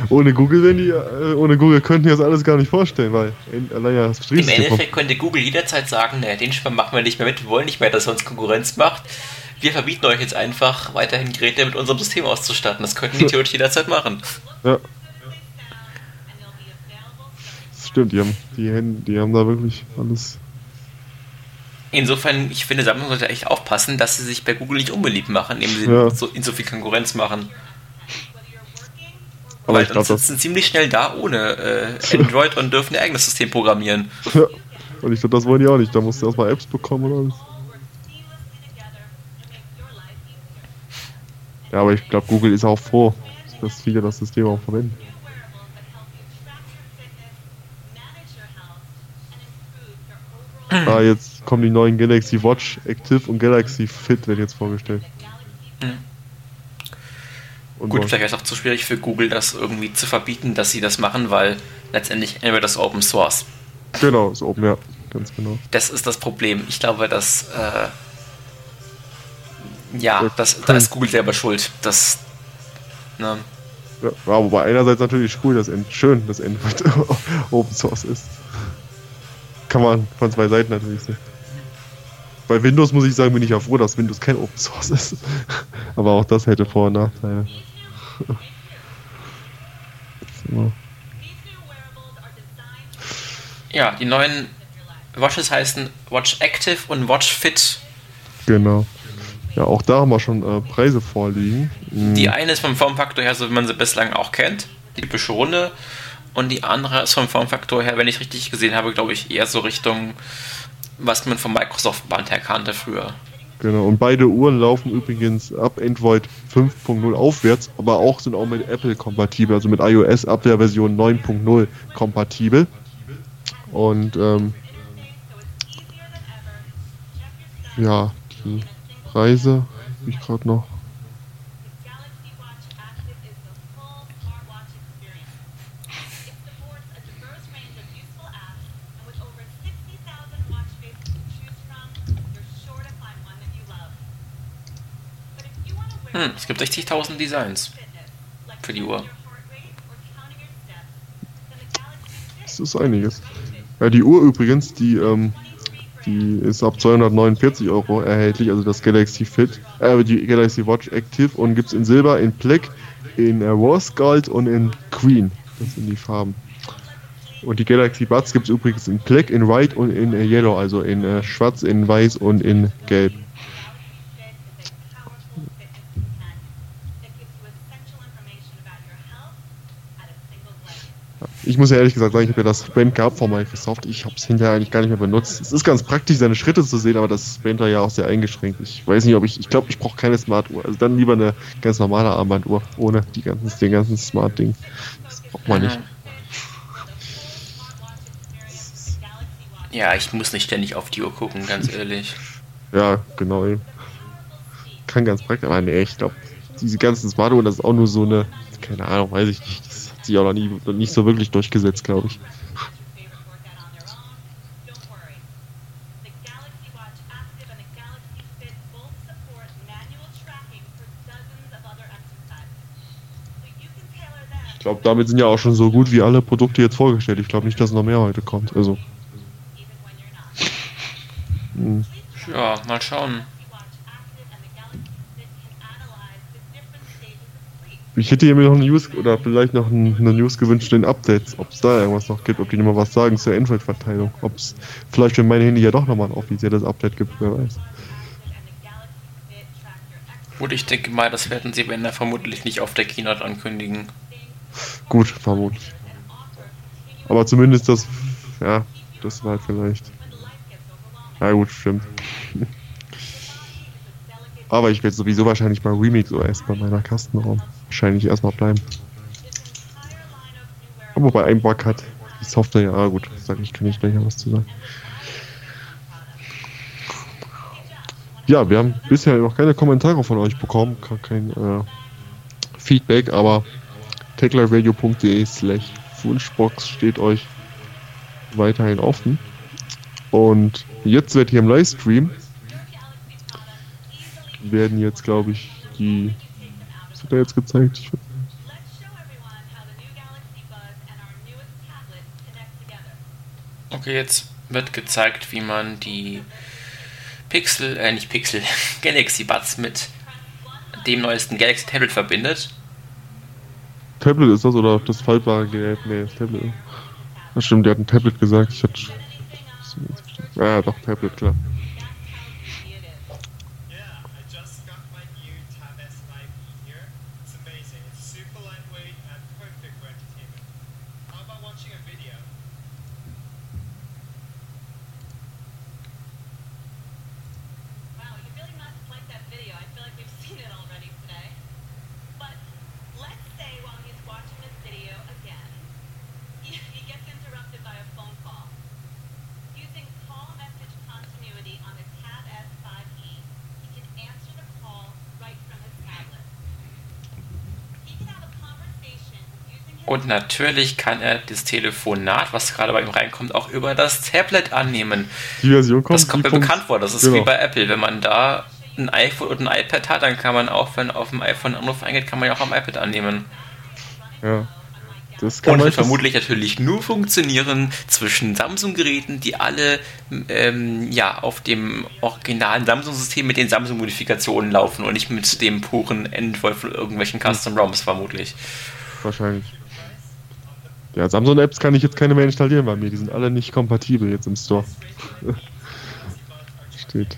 ohne Google, wenn die, äh, ohne Google könnten die das alles gar nicht vorstellen, weil allein ja das Im Endeffekt könnte Google jederzeit sagen, ne, den Spam machen wir nicht mehr mit, wir wollen nicht mehr, dass er uns Konkurrenz macht. Wir verbieten euch jetzt einfach weiterhin Geräte mit unserem System auszustatten. Das könnten die theoretisch jederzeit machen. Ja. Das stimmt, die haben, die, die haben da wirklich alles Insofern, ich finde, Samsung sollte echt aufpassen, dass sie sich bei Google nicht unbeliebt machen, indem sie ja. so, in so viel Konkurrenz machen. Aber Weil dann sitzen ziemlich schnell da ohne äh, Android und dürfen ihr eigenes System programmieren. Ja. Und ich glaube, das wollen die auch nicht. Da musst du erstmal Apps bekommen oder alles. Ja, aber ich glaube, Google ist auch froh, dass viele das System auch verwenden. ah, jetzt kommen die neuen Galaxy Watch Active und Galaxy Fit werden jetzt vorgestellt. Mhm. Gut, was? vielleicht ist auch zu schwierig für Google, das irgendwie zu verbieten, dass sie das machen, weil letztendlich entweder das Open Source. Genau, ist Open, ja, ganz genau. Das ist das Problem. Ich glaube, dass äh, ja, das, da ist Google selber schuld. Das, ne? Ja, wobei einerseits natürlich cool, dass schön, dass Android Open Source ist. Kann man von zwei Seiten natürlich sehen. Bei Windows muss ich sagen, bin ich ja froh, dass Windows kein Open Source ist. Aber auch das hätte Vor- und Nachteile. Ja, die neuen Watches heißen Watch Active und Watch Fit. Genau. Ja, auch da haben wir schon äh, Preise vorliegen. Mhm. Die eine ist vom Formfaktor her, so wie man sie bislang auch kennt, die typische Runde. Und die andere ist vom Formfaktor her, wenn ich richtig gesehen habe, glaube ich, eher so Richtung was man vom Microsoft-Band her kannte früher. Genau, und beide Uhren laufen übrigens ab Android 5.0 aufwärts, aber auch sind auch mit Apple kompatibel, also mit iOS ab der Version 9.0 kompatibel. Und ähm, ja, die Preise habe ich gerade noch. Hm, es gibt 60.000 Designs für die Uhr. Das ist einiges. Ja, die Uhr übrigens, die, ähm, die ist ab 249 Euro erhältlich, also das Galaxy Fit, äh, die Galaxy Watch Active und gibt es in Silber, in Black, in äh, Rose Gold und in Green. Das sind die Farben. Und die Galaxy Buds gibt es übrigens in Black, in White und in äh, Yellow, also in äh, Schwarz, in Weiß und in Gelb. Ich muss ja ehrlich gesagt sagen, ich habe ja das Band gehabt von Microsoft. Ich habe es hinterher eigentlich gar nicht mehr benutzt. Es ist ganz praktisch, seine Schritte zu sehen, aber das Band war ja auch sehr eingeschränkt. Ich weiß nicht, ob ich, ich glaube, ich brauche keine Smartuhr. Also dann lieber eine ganz normale Armbanduhr, ohne die ganzen, den ganzen Smart-Ding. Das braucht man nicht. Ja, ich muss nicht ständig auf die Uhr gucken, ganz ehrlich. Ja, genau. Kann ganz praktisch, aber nee, ich glaube, diese ganzen Smartuhren, das ist auch nur so eine, keine Ahnung, weiß ich nicht sich auch noch nie, nicht so wirklich durchgesetzt, glaube ich. Ich glaube, damit sind ja auch schon so gut wie alle Produkte jetzt vorgestellt. Ich glaube nicht, dass noch mehr heute kommt. Also. Hm. Ja, mal schauen. Ich hätte mir noch eine News oder vielleicht noch eine News gewünscht in Updates, ob es da irgendwas noch gibt, ob die nochmal was sagen zur Android-Verteilung. Ob es vielleicht für mein Handy ja doch nochmal ein offizielles Update gibt, wer weiß. Gut, ich denke mal, das werden sie, wenn er vermutlich nicht auf der Keynote ankündigen. Gut, vermutlich. Aber zumindest das, ja, das war vielleicht. Ja gut, stimmt. Aber ich werde sowieso wahrscheinlich bei Remix OS bei meiner Kastenraum wahrscheinlich erstmal bleiben. Aber bei einem Bug hat die Software, ja gut, sag ich, kann ich gleich noch was zu sagen. Ja, wir haben bisher noch keine Kommentare von euch bekommen, kein äh, Feedback, aber techliferadio.de slash Wunschbox steht euch weiterhin offen. Und jetzt wird hier im Livestream werden jetzt, glaube ich, die. Wird da jetzt gezeigt? Ich okay, jetzt wird gezeigt, wie man die Pixel, äh nicht Pixel, Galaxy Buds mit dem neuesten Galaxy Tablet verbindet. Tablet ist das oder das faltbare Gerät? Nee, das Tablet. Das stimmt, der hat ein Tablet gesagt. Ich hatte. Ja, doch, Tablet, klar. Und natürlich kann er das Telefonat, was gerade bei ihm reinkommt, auch über das Tablet annehmen. Die Version kommt. Das kommt mir bekannt vor. Das ist genau. wie bei Apple. Wenn man da ein iPhone und ein iPad hat, dann kann man auch, wenn auf dem iPhone ein Anruf eingeht, kann man ja auch am iPad annehmen. Ja. Das kann und wird vermutlich natürlich nur funktionieren zwischen Samsung-Geräten, die alle ähm, ja, auf dem originalen Samsung-System mit den Samsung-Modifikationen laufen und nicht mit dem puren Endwolf von irgendwelchen hm. Custom-ROMs vermutlich. Wahrscheinlich. Ja, Samsung-Apps kann ich jetzt keine mehr installieren bei mir. Die sind alle nicht kompatibel jetzt im Store. Steht.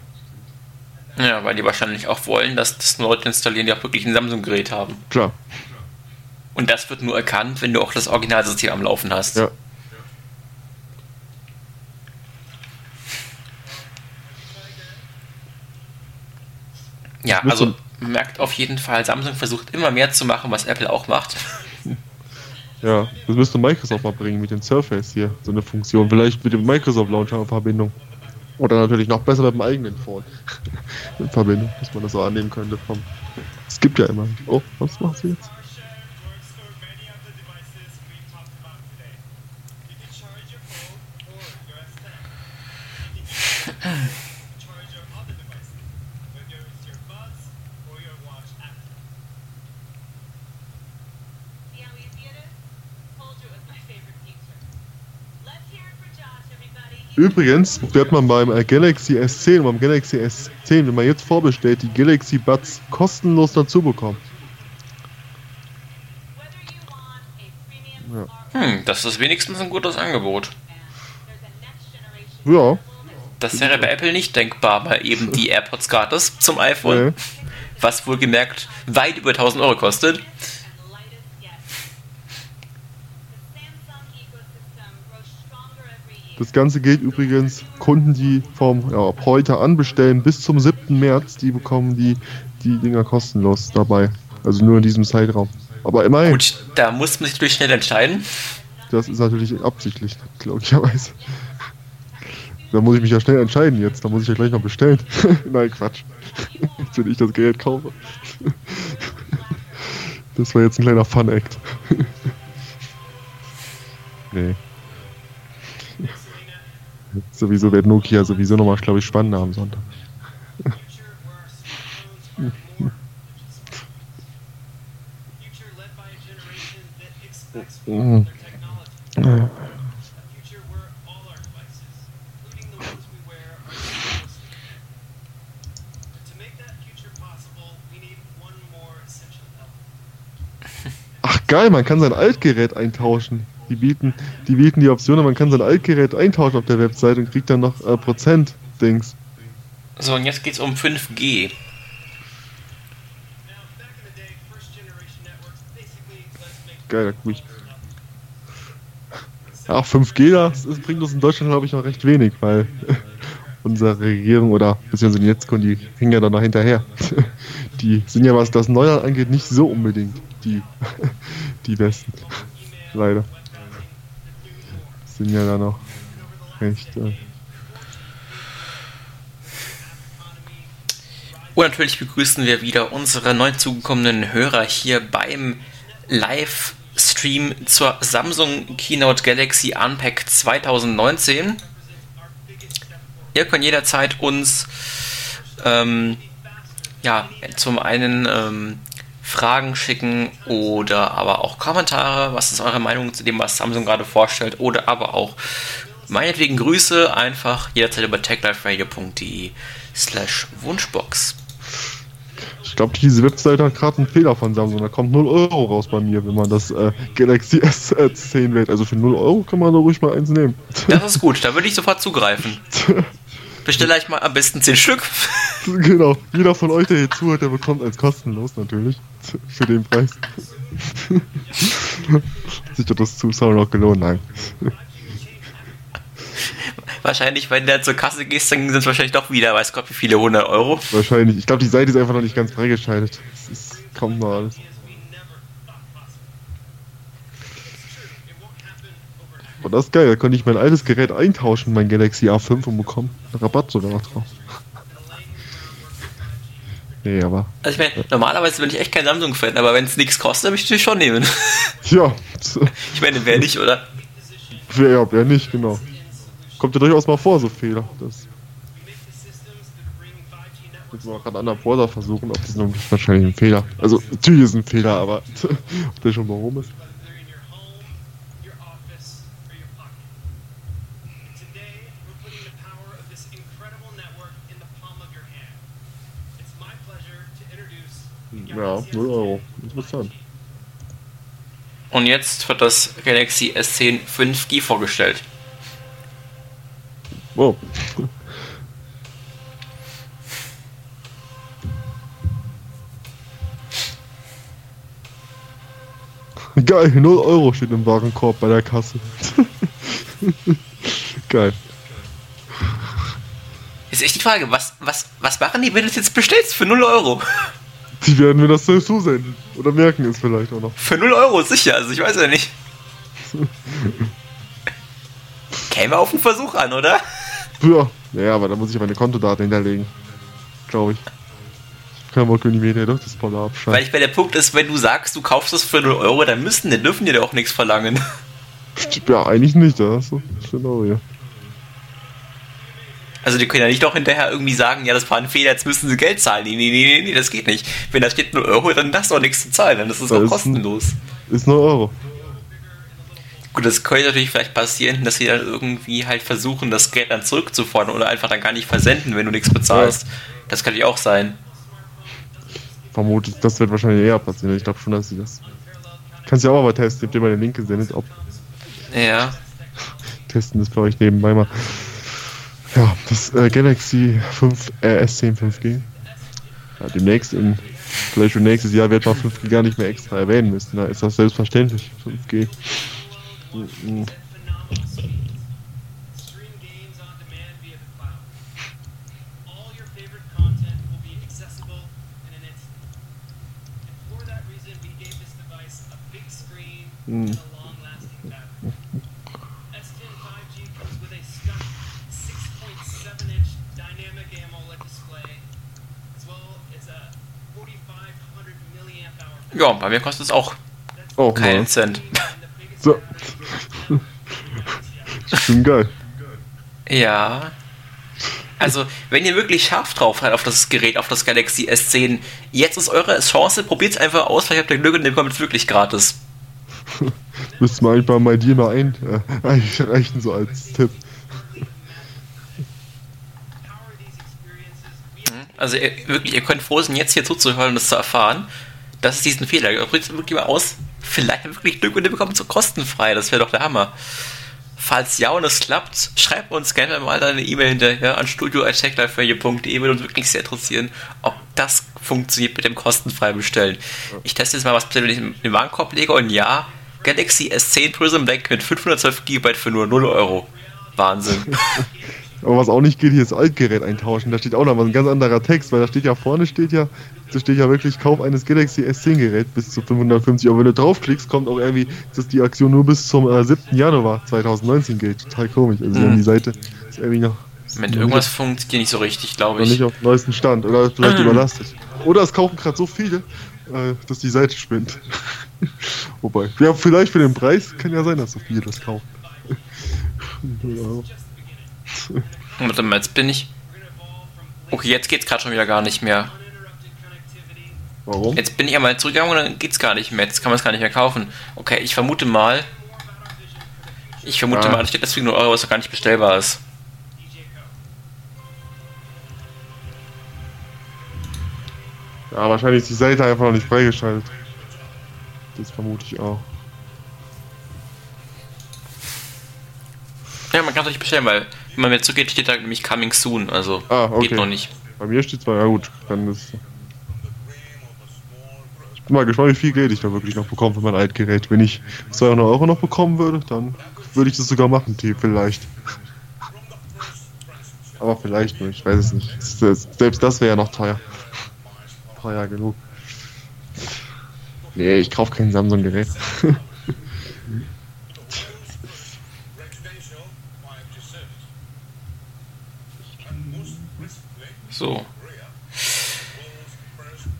Ja, weil die wahrscheinlich auch wollen, dass das Leute installieren, die auch wirklich ein Samsung-Gerät haben. Klar. Und das wird nur erkannt, wenn du auch das Originalsystem am Laufen hast. Ja. Ja, also man merkt auf jeden Fall, Samsung versucht immer mehr zu machen, was Apple auch macht. Ja, das müsste Microsoft mal bringen mit dem Surface hier, so eine Funktion. Vielleicht mit dem Microsoft Launcher in Verbindung. Oder natürlich noch besser mit dem eigenen Phone in Verbindung, dass man das so annehmen könnte. Es gibt ja immer. Oh, was macht sie jetzt? Übrigens wird man beim äh, Galaxy S10 und beim Galaxy S10, wenn man jetzt vorbestellt, die Galaxy Buds kostenlos dazu bekommen. Ja. Hm, das ist wenigstens ein gutes Angebot. Ja. Das wäre bei Apple nicht denkbar, weil eben die AirPods gratis zum iPhone, nee. was wohlgemerkt weit über 1000 Euro kostet. Das Ganze gilt übrigens, Kunden, die vom, ja, ab heute anbestellen bis zum 7. März, die bekommen die, die Dinger kostenlos dabei. Also nur in diesem Zeitraum. Aber immerhin. Gut, da muss man sich natürlich schnell entscheiden. Das ist natürlich absichtlich, glücklicherweise. Da muss ich mich ja schnell entscheiden jetzt. Da muss ich ja gleich noch bestellen. Nein, Quatsch. Jetzt, wenn ich das Gerät kaufe. das war jetzt ein kleiner Fun-Act. nee. Sowieso wird Nokia sowieso nochmal, glaube ich, spannender am Sonntag. Ach geil, man kann sein Altgerät eintauschen. Die bieten, die bieten die Option, man kann sein Altgerät eintauschen auf der Website und kriegt dann noch äh, Prozent-Dings. So, und jetzt geht's um 5G. Geil, da guck ich. Ach, 5G, das, das bringt uns in Deutschland, glaube ich, noch recht wenig, weil unsere Regierung oder beziehungsweise die Netzkunden, die hängen ja da noch hinterher. Die sind ja, was das Neuland angeht, nicht so unbedingt die, die Besten. Leider. Sind ja da noch recht. Äh Und natürlich begrüßen wir wieder unsere neu zugekommenen Hörer hier beim Livestream zur Samsung Keynote Galaxy Unpack 2019. Ihr könnt jederzeit uns ähm, ja, zum einen ähm, Fragen schicken oder aber auch Kommentare. Was ist eure Meinung zu dem, was Samsung gerade vorstellt? Oder aber auch meinetwegen Grüße einfach jederzeit über techliferadio.de slash Wunschbox. Ich glaube, diese Webseite hat gerade einen Fehler von Samsung. Da kommt 0 Euro raus bei mir, wenn man das äh, Galaxy S10 wählt. Also für 0 Euro kann man da ruhig mal eins nehmen. Das ist gut, da würde ich sofort zugreifen. Bestelle euch mal am besten 10 Stück. Genau, jeder von euch, der hier zuhört, der bekommt eins kostenlos natürlich. Für den Preis. Sich hat das Zusauen auch gelohnt, nein. Wahrscheinlich, wenn du zur Kasse gehst, dann sind es wahrscheinlich doch wieder, weiß Gott, wie viele 100 Euro. Wahrscheinlich. Ich glaube, die Seite ist einfach noch nicht ganz freigeschaltet. Es ist kaum noch alles. Und das ist geil, da konnte ich mein altes Gerät eintauschen, mein Galaxy A5 und bekommen Rabatt sogar noch drauf. nee, aber. Also ich meine, normalerweise bin ich echt kein Samsung-Fan, aber wenn es nichts kostet, würde ich natürlich schon nehmen. Ja. ich meine, wer nicht, oder? Wer, ja, wer nicht, genau. Kommt ja durchaus mal vor, so Fehler. Das Jetzt mal gerade einen anderen Browser versuchen, ob das noch wahrscheinlich ein Fehler. Also natürlich ist ein Fehler, aber ob der schon mal rum ist. Ja, 0 Euro. Interessant. Und jetzt wird das Galaxy S10 5G vorgestellt. Wow. Geil, 0 Euro steht im Warenkorb bei der Kasse. Geil. Ist echt die Frage, was, was, was machen die, wenn du es jetzt bestellst für 0 Euro? Die werden mir das selbst zusenden. Oder merken es vielleicht auch noch. Für 0 Euro, sicher, also ich weiß ja nicht. Käme auf den Versuch an, oder? Ja, ja, aber da muss ich meine Kontodaten hinterlegen. Glaube ich. Ich kann wohl nicht mehr doch das volle abschalten. Weil ich bei der Punkt ist, wenn du sagst, du kaufst das für 0 Euro, dann müssen, dann dürfen die dir auch nichts verlangen. Ja, eigentlich nicht, da hast du genau, ja. Also die können ja nicht doch hinterher irgendwie sagen, ja, das war ein Fehler, jetzt müssen sie Geld zahlen. Nee, nee, nee, nee, das geht nicht. Wenn da steht 0 Euro, dann hast du auch nichts zu zahlen, dann ist es auch kostenlos. Ist 0 Euro. Gut, das könnte natürlich vielleicht passieren, dass sie dann irgendwie halt versuchen, das Geld dann zurückzufordern oder einfach dann gar nicht versenden, wenn du nichts bezahlst. Ja. Das kann ja auch sein. Vermutlich, das wird wahrscheinlich eher passieren. Ich glaube schon, dass sie das. Kannst ja auch mal testen, ich hab dir mal den Link gesendet, ob. Ja. Testen das für euch nebenbei mal. Ja, das äh, Galaxy 5 äh, S10 5G. Ja, demnächst in vielleicht schon nächstes Jahr wird man 5G gar nicht mehr extra erwähnen müssen. Da ist das selbstverständlich. 5G. Mm-mm. Mm. Ja, bei mir kostet es auch oh, keinen Mann. Cent. So. Schon geil. Ja. Also, wenn ihr wirklich scharf drauf seid auf das Gerät, auf das Galaxy S10, jetzt ist eure Chance, probiert es einfach aus, vielleicht habt ihr Glück und ihr bekommt es wirklich gratis. Müsst mal einfach mal dir mal ein, äh, einreichen, so als Tipp. Also, ihr, wirklich, ihr könnt froh sein, jetzt hier zuzuhören und das zu erfahren das ist diesen Fehler. Probiert wirklich mal aus. Vielleicht wirklich Glück und ihr bekommt so kostenfrei. Das wäre doch der Hammer. Falls ja und es klappt, schreibt uns gerne mal deine E-Mail hinterher an studio.techliferadio.de. Würde uns wirklich sehr interessieren, ob das funktioniert mit dem kostenfrei bestellen. Ich teste jetzt mal, was ich in den Warenkorb lege und ja, Galaxy S10 Prism Black mit 512 GB für nur 0 Euro. Wahnsinn. Aber was auch nicht geht, hier ist Altgerät eintauschen. Da steht auch noch mal ein ganz anderer Text, weil da steht ja vorne steht ja, da steht ja wirklich Kauf eines Galaxy S10 Gerät bis zu 550 Euro. Wenn du draufklickst, kommt auch irgendwie, dass die Aktion nur bis zum äh, 7. Januar 2019 geht. Total komisch. Also mhm. die Seite ist irgendwie noch. Mit irgendwas funktioniert nicht so richtig, glaube ich. Noch nicht auf dem neuesten Stand oder vielleicht mhm. überlastet. Oder es kaufen gerade so viele, äh, dass die Seite spinnt. Wobei, ja, vielleicht für den Preis kann ja sein, dass so viele das kaufen. Warte mal, jetzt bin ich. Okay, jetzt geht's gerade schon wieder gar nicht mehr. Warum? Jetzt bin ich einmal zurückgegangen und dann geht's gar nicht mehr. Jetzt kann man es gar nicht mehr kaufen. Okay, ich vermute mal. Ich vermute ah. mal, da steht deswegen nur Euro, was gar nicht bestellbar ist. Ja, wahrscheinlich ist die Seite einfach noch nicht freigeschaltet. Das vermute ich auch. Ja, man kann es nicht bestellen, weil wenn man mir zugeht, steht da nämlich Coming Soon, also ah, okay. geht noch nicht. Bei mir steht zwar, ja gut, dann ist. Ich bin mal gespannt, wie viel Geld ich da wirklich noch bekomme für mein Altgerät. Wenn ich 200 Euro noch bekommen würde, dann würde ich das sogar machen, T, vielleicht. Aber vielleicht nur, ich weiß es nicht. Selbst das wäre ja noch teuer. Teuer genug. Nee, ich kaufe kein Samsung-Gerät. So.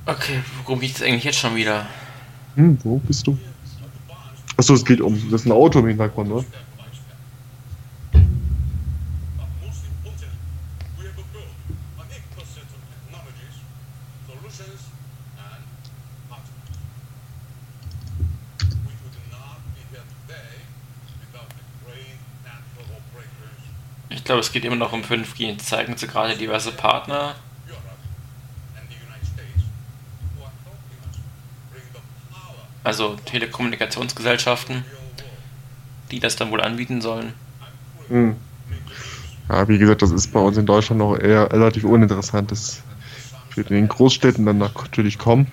Okay, worum geht es eigentlich jetzt schon wieder? Hm, wo bist du? Achso, es geht um. Das ist ein Auto im Hintergrund, oder? glaube, es geht immer noch um 5G. Jetzt zeigen sie gerade diverse Partner. Also Telekommunikationsgesellschaften, die das dann wohl anbieten sollen. Hm. Ja, wie gesagt, das ist bei uns in Deutschland noch eher relativ uninteressant. Das wird in den Großstädten dann natürlich kommen.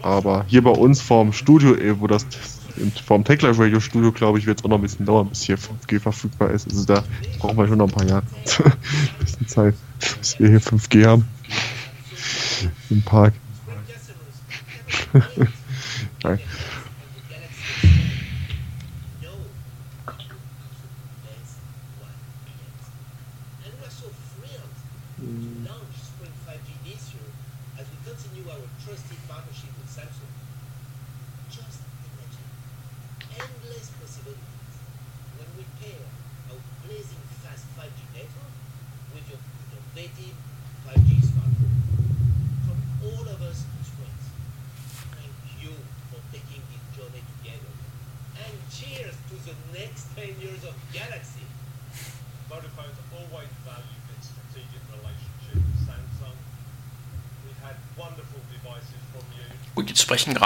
Aber hier bei uns vorm Studio, wo das vom Tech Live Radio Studio, glaube ich, wird es auch noch ein bisschen dauern, bis hier 5G verfügbar ist. Also da brauchen wir schon noch ein paar Jahre. ein bisschen Zeit, bis wir hier 5G haben. Im Park. Nein.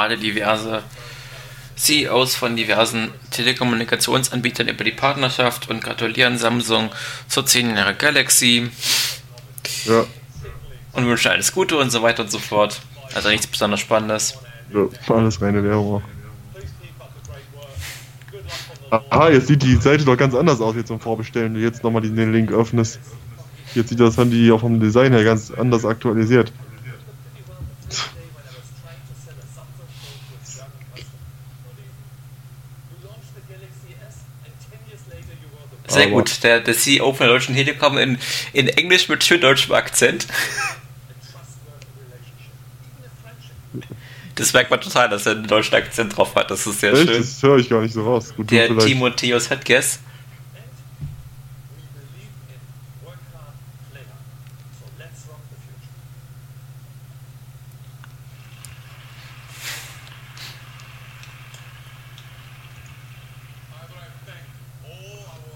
Gerade diverse CEOs von diversen Telekommunikationsanbietern über die Partnerschaft und gratulieren Samsung zur 10 Jahre Galaxy. Ja. Und wünschen alles Gute und so weiter und so fort. Also nichts besonders Spannendes. Ja, alles reine Werbung. Aha, jetzt sieht die Seite doch ganz anders aus jetzt zum Vorbestellen, wenn du jetzt nochmal den Link öffnest. Jetzt sieht das Handy auch vom Design her ganz anders aktualisiert. Sehr Aber gut, der, der CEO von der Deutschen Telekom in, in Englisch mit schön deutschem Akzent. Das merkt man total, dass er einen deutschen Akzent drauf hat. Das ist sehr Echt? schön. Das höre ich gar nicht so raus. Gut, der Timotheus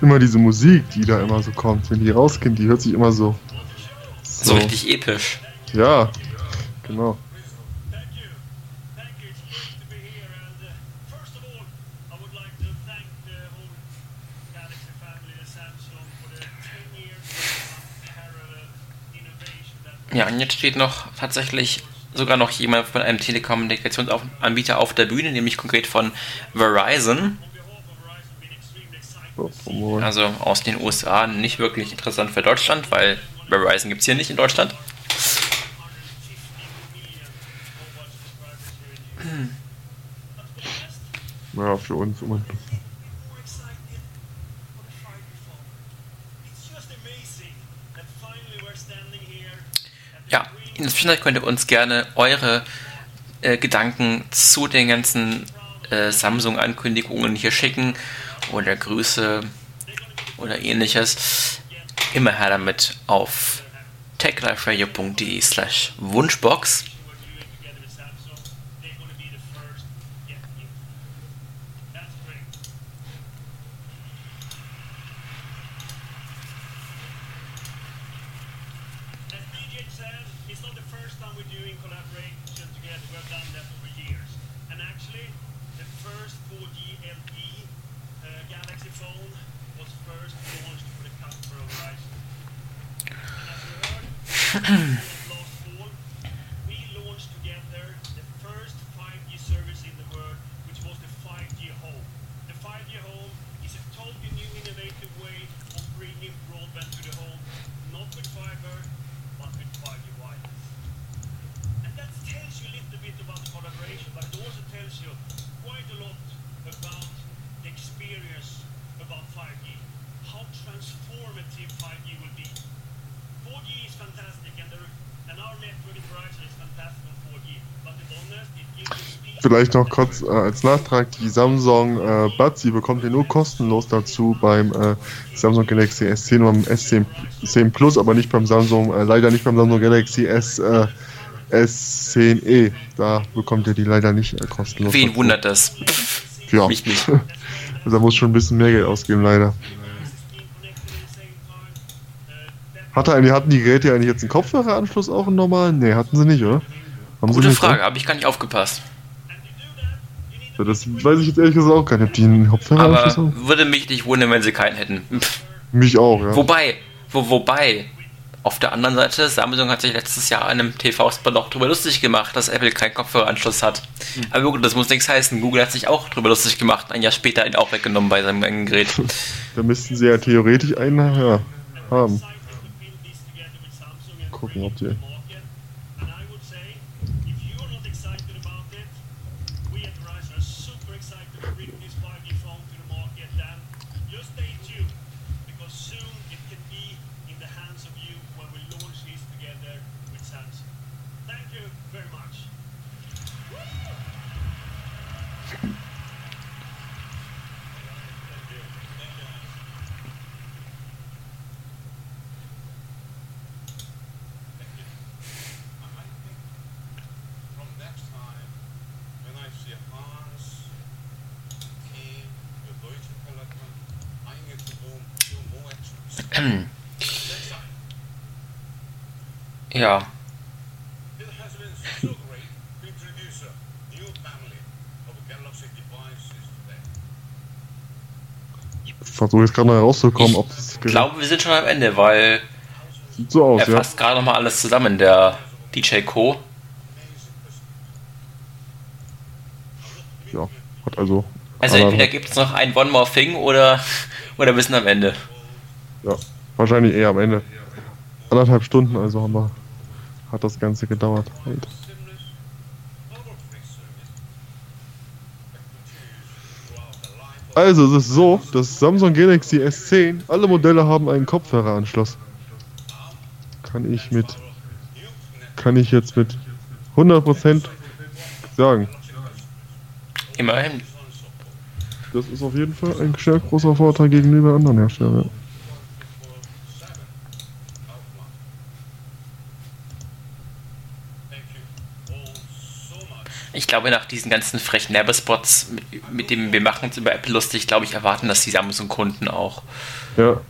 Immer diese Musik, die da immer so kommt, wenn die rausgehen, die hört sich immer so. So, so richtig episch. Ja, genau. Ja, und jetzt steht noch tatsächlich sogar noch jemand von einem Telekommunikationsanbieter auf der Bühne, nämlich konkret von Verizon. Also aus den USA nicht wirklich interessant für Deutschland, weil Verizon gibt es hier nicht in Deutschland. Ja, für uns immer. Ja, in der Zwischenzeit könnt ihr uns gerne eure äh, Gedanken zu den ganzen äh, Samsung-Ankündigungen hier schicken oder Grüße oder ähnliches. Immer her damit auf techliferadio.de slash Wunschbox. Hmm. Vielleicht noch kurz äh, als Nachtrag, die Samsung äh, Buds, die bekommt ihr nur kostenlos dazu beim äh, Samsung Galaxy S10 und beim S10 Plus, aber nicht beim Samsung, äh, leider nicht beim Samsung Galaxy S, äh, S10e. Da bekommt ihr die leider nicht äh, kostenlos. Wen dazu. wundert das? Ja. Mich nicht. also da muss schon ein bisschen mehr Geld ausgeben, leider. Hatte eigentlich, hatten die Geräte eigentlich jetzt einen Kopfhöreranschluss auch einen normalen? Ne, hatten sie nicht, oder? Haben Gute Frage, habe ich gar nicht aufgepasst. Ja, das weiß ich jetzt ehrlich gesagt auch gar nicht, ob die einen Hauptverhältnis Aber würde mich nicht wundern, wenn sie keinen hätten. Pff. Mich auch, ja. Wobei, wo, wobei, auf der anderen Seite, Samsung hat sich letztes Jahr in einem TV-Spot noch darüber lustig gemacht, dass Apple keinen Kopfhöreranschluss hat. Mhm. Aber gut, das muss nichts heißen. Google hat sich auch darüber lustig gemacht, ein Jahr später ihn auch weggenommen bei seinem eigenen Gerät. da müssten sie ja theoretisch einen ja, haben. Gucken, ob die versuche jetzt gerade mal herauszukommen, ob es. Ich glaube, wir sind schon am Ende, weil. Sieht so aus, er fasst ja. gerade nochmal alles zusammen, der DJ Co. Ja, hat also. Also entweder gibt es noch ein One More Thing oder, oder wir sind am Ende. Ja, wahrscheinlich eher am Ende. Anderthalb Stunden, also haben wir hat das Ganze gedauert. Halt. Also es ist so, das Samsung Galaxy S10, alle Modelle haben einen Kopfhöreranschluss. Kann ich mit, kann ich jetzt mit 100% sagen. Immerhin. Das ist auf jeden Fall ein sehr großer Vorteil gegenüber anderen Herstellern. Ich glaube, nach diesen ganzen frechen Werbespots, mit, mit dem wir machen uns über Apple lustig, glaube ich, erwarten das die Samsung-Kunden auch. Ja.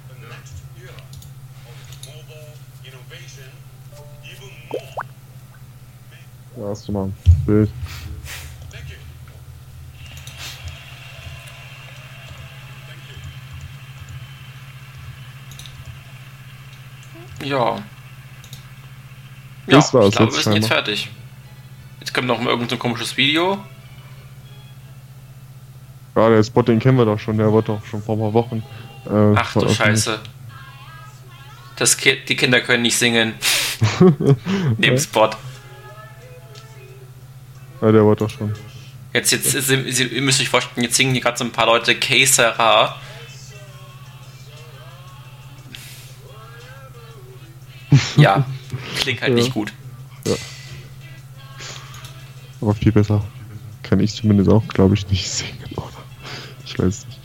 Ja, hast du mal ein Bild. Ja. Das ja, war's ich glaube, jetzt wir sind jetzt fertig. Jetzt kommt noch mal irgendein so komisches Video. Ja, der Spot, den kennen wir doch schon, der wurde doch schon vor ein paar Wochen. Äh, Ach du. Scheiße. Das Ki die Kinder können nicht singen. Neben Spot. Ja, der wurde doch schon. Jetzt, jetzt, Sie, Sie, ihr müsst euch vorstellen, jetzt singen hier gerade so ein paar Leute Que sera. Ja, klingt halt Ja. nicht gut. Aber viel besser. Kann ich zumindest auch, glaube ich, nicht singen, oder? Ich weiß nicht.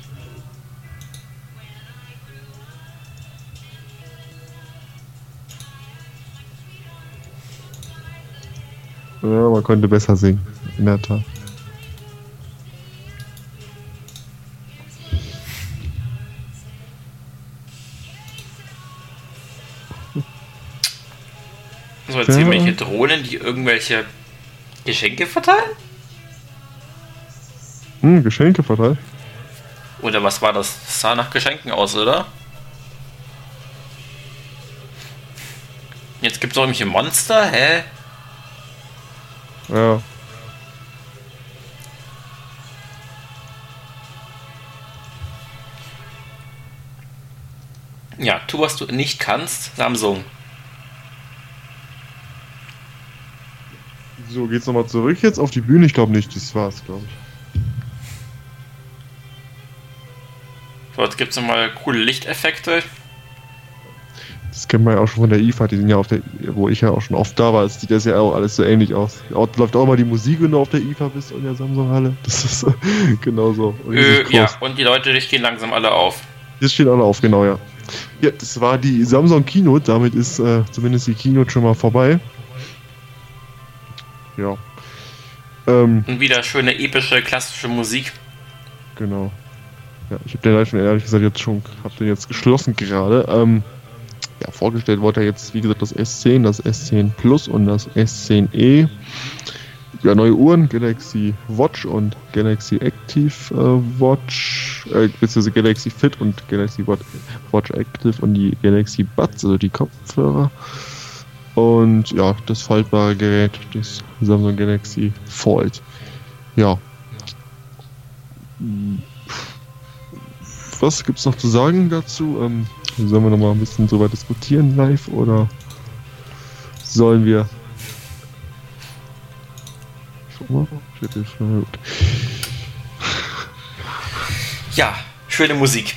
Ja, man konnte besser singen, in der Tat. So, jetzt Ja. irgendwelche Drohnen, die irgendwelche Geschenke verteilen? Hm, Geschenke verteilt. Oder was war das? Das sah nach Geschenken aus, oder? Jetzt gibt es auch irgendwelche Monster, hä? Ja. Ja, tu, was du nicht kannst, Samsung. So, geht's nochmal zurück jetzt auf die Bühne? Ich glaube nicht, das war's, glaube ich. So, jetzt gibt es nochmal coole Lichteffekte. Das kennt man ja auch schon von der IFA, die sind ja auf der, wo ich ja auch schon oft da war, es sieht das ja auch alles so ähnlich aus. Auch, läuft auch mal die Musik, wenn du auf der IFA bist in der Samsung-Halle. Das ist genauso. Äh, ja, und die Leute die stehen langsam alle auf. Jetzt stehen alle auf, genau, ja. Ja, das war die Samsung Keynote, damit ist äh, zumindest die Keynote schon mal vorbei. Ja. Ähm, Und wieder schöne, epische, klassische Musik. Genau. Ja, ich habe den leider schon ehrlich gesagt jetzt schon, hab den jetzt geschlossen gerade. Ähm, ja, vorgestellt wurde ja jetzt, wie gesagt, das S10, das S10 Plus und das S10e. Ja, neue Uhren, Galaxy Watch und Galaxy Active äh, Watch, äh, beziehungsweise Galaxy Fit und Galaxy Watch, Watch Active und die Galaxy Buds, also die Kopfhörer. Und ja, das faltbare Gerät, das Samsung Galaxy Fold. Ja, was gibt's noch zu sagen dazu? Ähm, sollen wir noch mal ein bisschen drüber diskutieren live oder sollen wir? Ja, schöne Musik.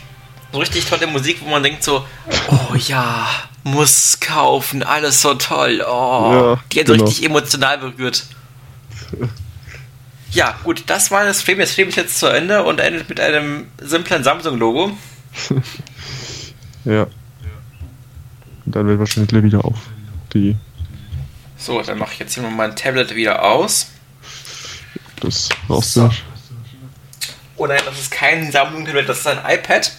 So richtig tolle Musik, wo man denkt so, oh ja, muss kaufen, alles so toll. Oh, Ja, die hat genau. richtig emotional berührt. Ja, gut, das war das Stream. Das Stream ist jetzt zu Ende und endet mit einem simplen Samsung-Logo. Ja. Und dann wird wahrscheinlich wieder auf. Die, So, dann mache ich jetzt hier mal mein Tablet wieder aus. das raus. So. Oh nein, das ist kein Samsung-Tablet, das ist ein iPad.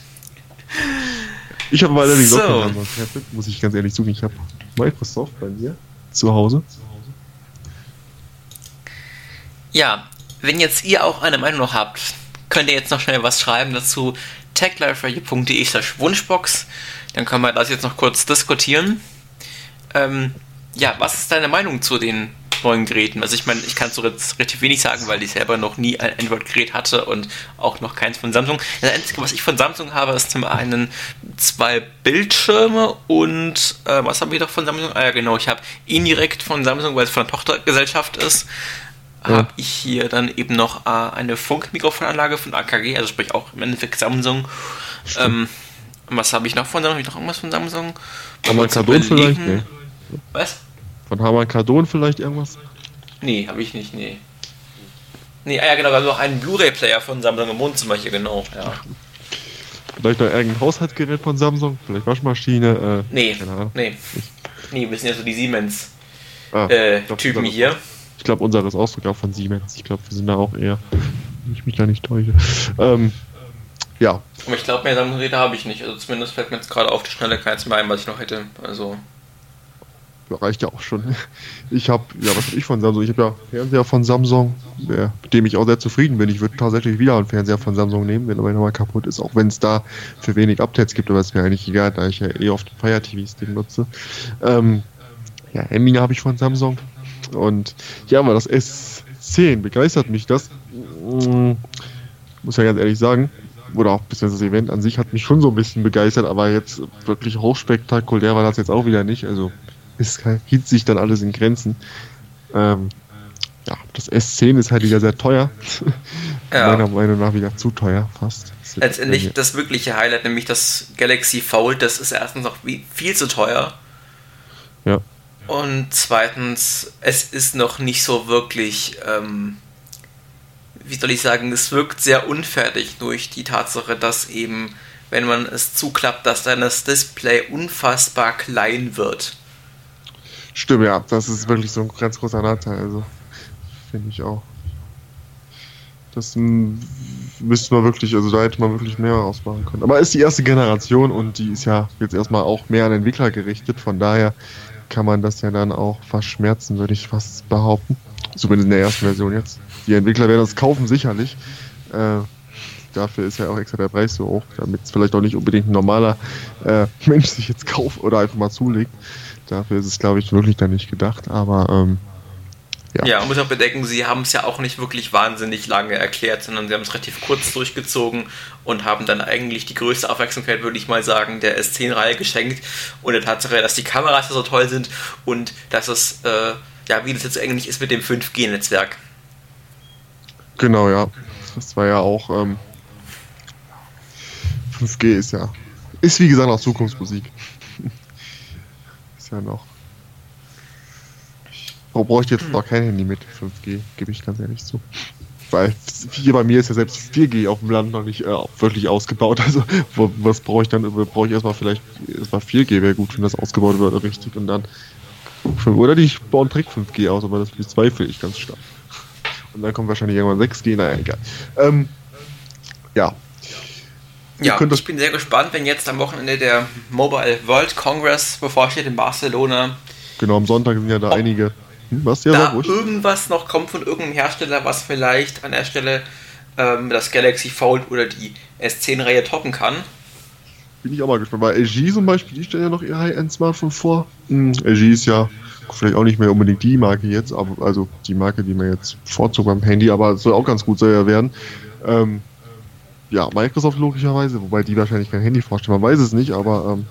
Ich habe aber allerdings So. auch kein anderes Tablet, muss ich ganz ehrlich sagen. Ich habe Microsoft bei mir zu Hause. Ja, wenn jetzt ihr auch eine Meinung noch habt, könnt ihr jetzt noch schnell was schreiben dazu techliferadio.de slash Wunschbox. Dann können wir das jetzt noch kurz diskutieren. Ähm, ja, was ist deine Meinung zu den neuen Geräten? Also ich meine, ich kann so jetzt relativ wenig sagen, weil ich selber noch nie ein Android-Gerät hatte und auch noch keins von Samsung. Das Einzige, was ich von Samsung habe, ist zum einen zwei Bildschirme und äh, was haben wir doch von Samsung? Ah ja, genau, ich habe indirekt von Samsung, weil es von einer Tochtergesellschaft ist, Ja. habe ich hier dann eben noch äh, eine Funkmikrofonanlage von AKG, also sprich auch im Endeffekt Samsung. Ähm, was habe ich noch von Samsung? Habe ich noch irgendwas von Samsung? Cardon vielleicht? Nee. Was? Von Harman Kardon vielleicht irgendwas? Nee, habe ich nicht, nee. Nee, ah ja genau, wir haben noch einen Blu-ray-Player von Samsung im Wohnzimmer hier, genau. Ja. Vielleicht noch irgendein Haushaltsgerät von Samsung? Vielleicht Waschmaschine? Äh, Nee, nee. Nee, wir sind ja so die Siemens. ah, äh, hier. Ich glaube, unser ist auch sogar von Siemens. Ich glaube, wir sind da auch eher, wenn ich mich da nicht täusche. Ähm, ja. Aber ich glaube, mehr Samsung-Geräte habe ich nicht. Also zumindest fällt mir jetzt gerade auf die Schnelle keins mehr ein, was ich noch hätte. Also reicht ja auch schon. Ich habe, ja, was habe ich von Samsung? Ich habe ja Fernseher von Samsung, mit dem ich auch sehr zufrieden bin. Ich würde tatsächlich wieder einen Fernseher von Samsung nehmen, wenn er nochmal kaputt ist, auch wenn es da für wenig Updates gibt, aber ist mir eigentlich egal, da ich ja eh oft Fire TVs Ding nutze. Ähm, ja, Handy habe ich von Samsung und ja, aber das S10 begeistert mich das. Hm, muss ja ganz ehrlich sagen, oder auch bis das Event an sich hat mich schon so ein bisschen begeistert, aber jetzt wirklich hochspektakulär war das jetzt auch wieder nicht. Also es hielt sich dann alles in Grenzen. Ähm, ja, das S10 ist halt wieder sehr teuer. Ja. Meiner Meinung nach wieder zu teuer, fast. Letztendlich das wirkliche Highlight, nämlich das Galaxy Fold, das ist erstens noch viel zu teuer. Ja. Und zweitens, es ist noch nicht so wirklich, ähm, wie soll ich sagen, es wirkt sehr unfertig durch die Tatsache, dass eben, wenn man es zuklappt, dass dann das Display unfassbar klein wird. Stimmt, ja, das ist wirklich so ein ganz großer Nachteil. Also, finde ich auch. Das müsste man wirklich, also da hätte man wirklich mehr ausmachen können. Aber ist die erste Generation und die ist ja jetzt erstmal auch mehr an Entwickler gerichtet, von daher kann man das ja dann auch verschmerzen, würde ich fast behaupten. Zumindest in der ersten Version jetzt. Die Entwickler werden das kaufen, sicherlich. Äh, dafür ist ja auch extra der Preis so hoch, damit es vielleicht auch nicht unbedingt ein normaler äh, Mensch sich jetzt kauft oder einfach mal zulegt. Dafür ist es, glaube ich, wirklich dann nicht gedacht, aber ähm, ja. Ja, man muss auch bedenken, sie haben es ja auch nicht wirklich wahnsinnig lange erklärt, sondern sie haben es relativ kurz durchgezogen und haben dann eigentlich die größte Aufmerksamkeit, würde ich mal sagen, der S10-Reihe geschenkt und der Tatsache, dass die Kameras so toll sind und dass es, äh, ja, wie das jetzt eigentlich ist mit dem 5G-Netzwerk. Genau, ja. Das war ja auch, ähm, 5G ist ja, ist wie gesagt auch Zukunftsmusik ja noch. Warum brauche ich jetzt noch kein Handy mit 5G, gebe ich ganz ehrlich zu. Weil hier bei mir ist ja selbst 4G auf dem Land noch nicht äh, wirklich ausgebaut. Also was brauche ich dann? Brauche ich erstmal vielleicht erstmal 4G wäre gut, wenn das ausgebaut wird richtig und dann oder die bauen direkt 5G aus, aber das bezweifle ich ganz stark. Und dann kommt wahrscheinlich irgendwann 6G, naja, egal. Ähm, ja, ja, ich bin sehr gespannt, wenn jetzt am Wochenende der Mobile World Congress bevorsteht in Barcelona. Genau, am Sonntag sind ja da einige. Hm, was ja da irgendwas noch kommt von irgendeinem Hersteller, was vielleicht an der Stelle ähm, das Galaxy Fold oder die S10-Reihe toppen kann. Bin ich auch mal gespannt, weil LG zum Beispiel, die stellen ja noch ihr High-End-Smartphone vor. Hm, LG ist ja vielleicht auch nicht mehr unbedingt die Marke jetzt, aber also die Marke, die man jetzt vorzog beim Handy, aber es soll auch ganz gut ja werden. Ähm, ja, Microsoft logischerweise, wobei die wahrscheinlich kein Handy vorstellen, man weiß es nicht, aber ähm,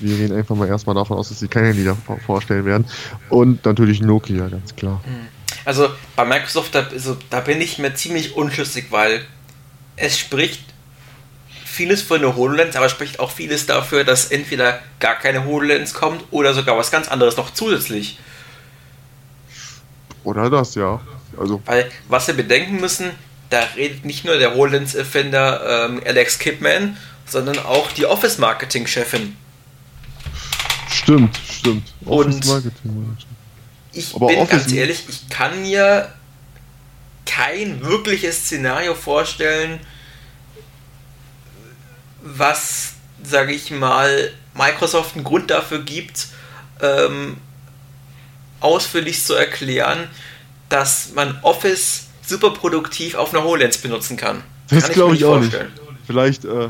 wir gehen einfach mal erstmal davon aus, dass sie kein Handy vorstellen werden. Und natürlich Nokia, ganz klar. Hm. Also bei Microsoft, da, also, da bin ich mir ziemlich unschlüssig, weil es spricht vieles für eine HoloLens, aber spricht auch vieles dafür, dass entweder gar keine HoloLens kommt oder sogar was ganz anderes noch zusätzlich. Oder das, ja. Also. Weil, was wir bedenken müssen, da redet nicht nur der Rollins-Erfinder ähm, Alex Kidman, sondern auch die Office-Marketing-Chefin. Stimmt, stimmt. Und ich Aber bin Office ganz ehrlich, ich kann mir kein wirkliches Szenario vorstellen, was, sage ich mal, Microsoft einen Grund dafür gibt, ähm, ausführlich zu erklären, dass man Office super produktiv auf einer HoloLens benutzen kann. Das glaube ich, ich auch nicht. Vielleicht äh,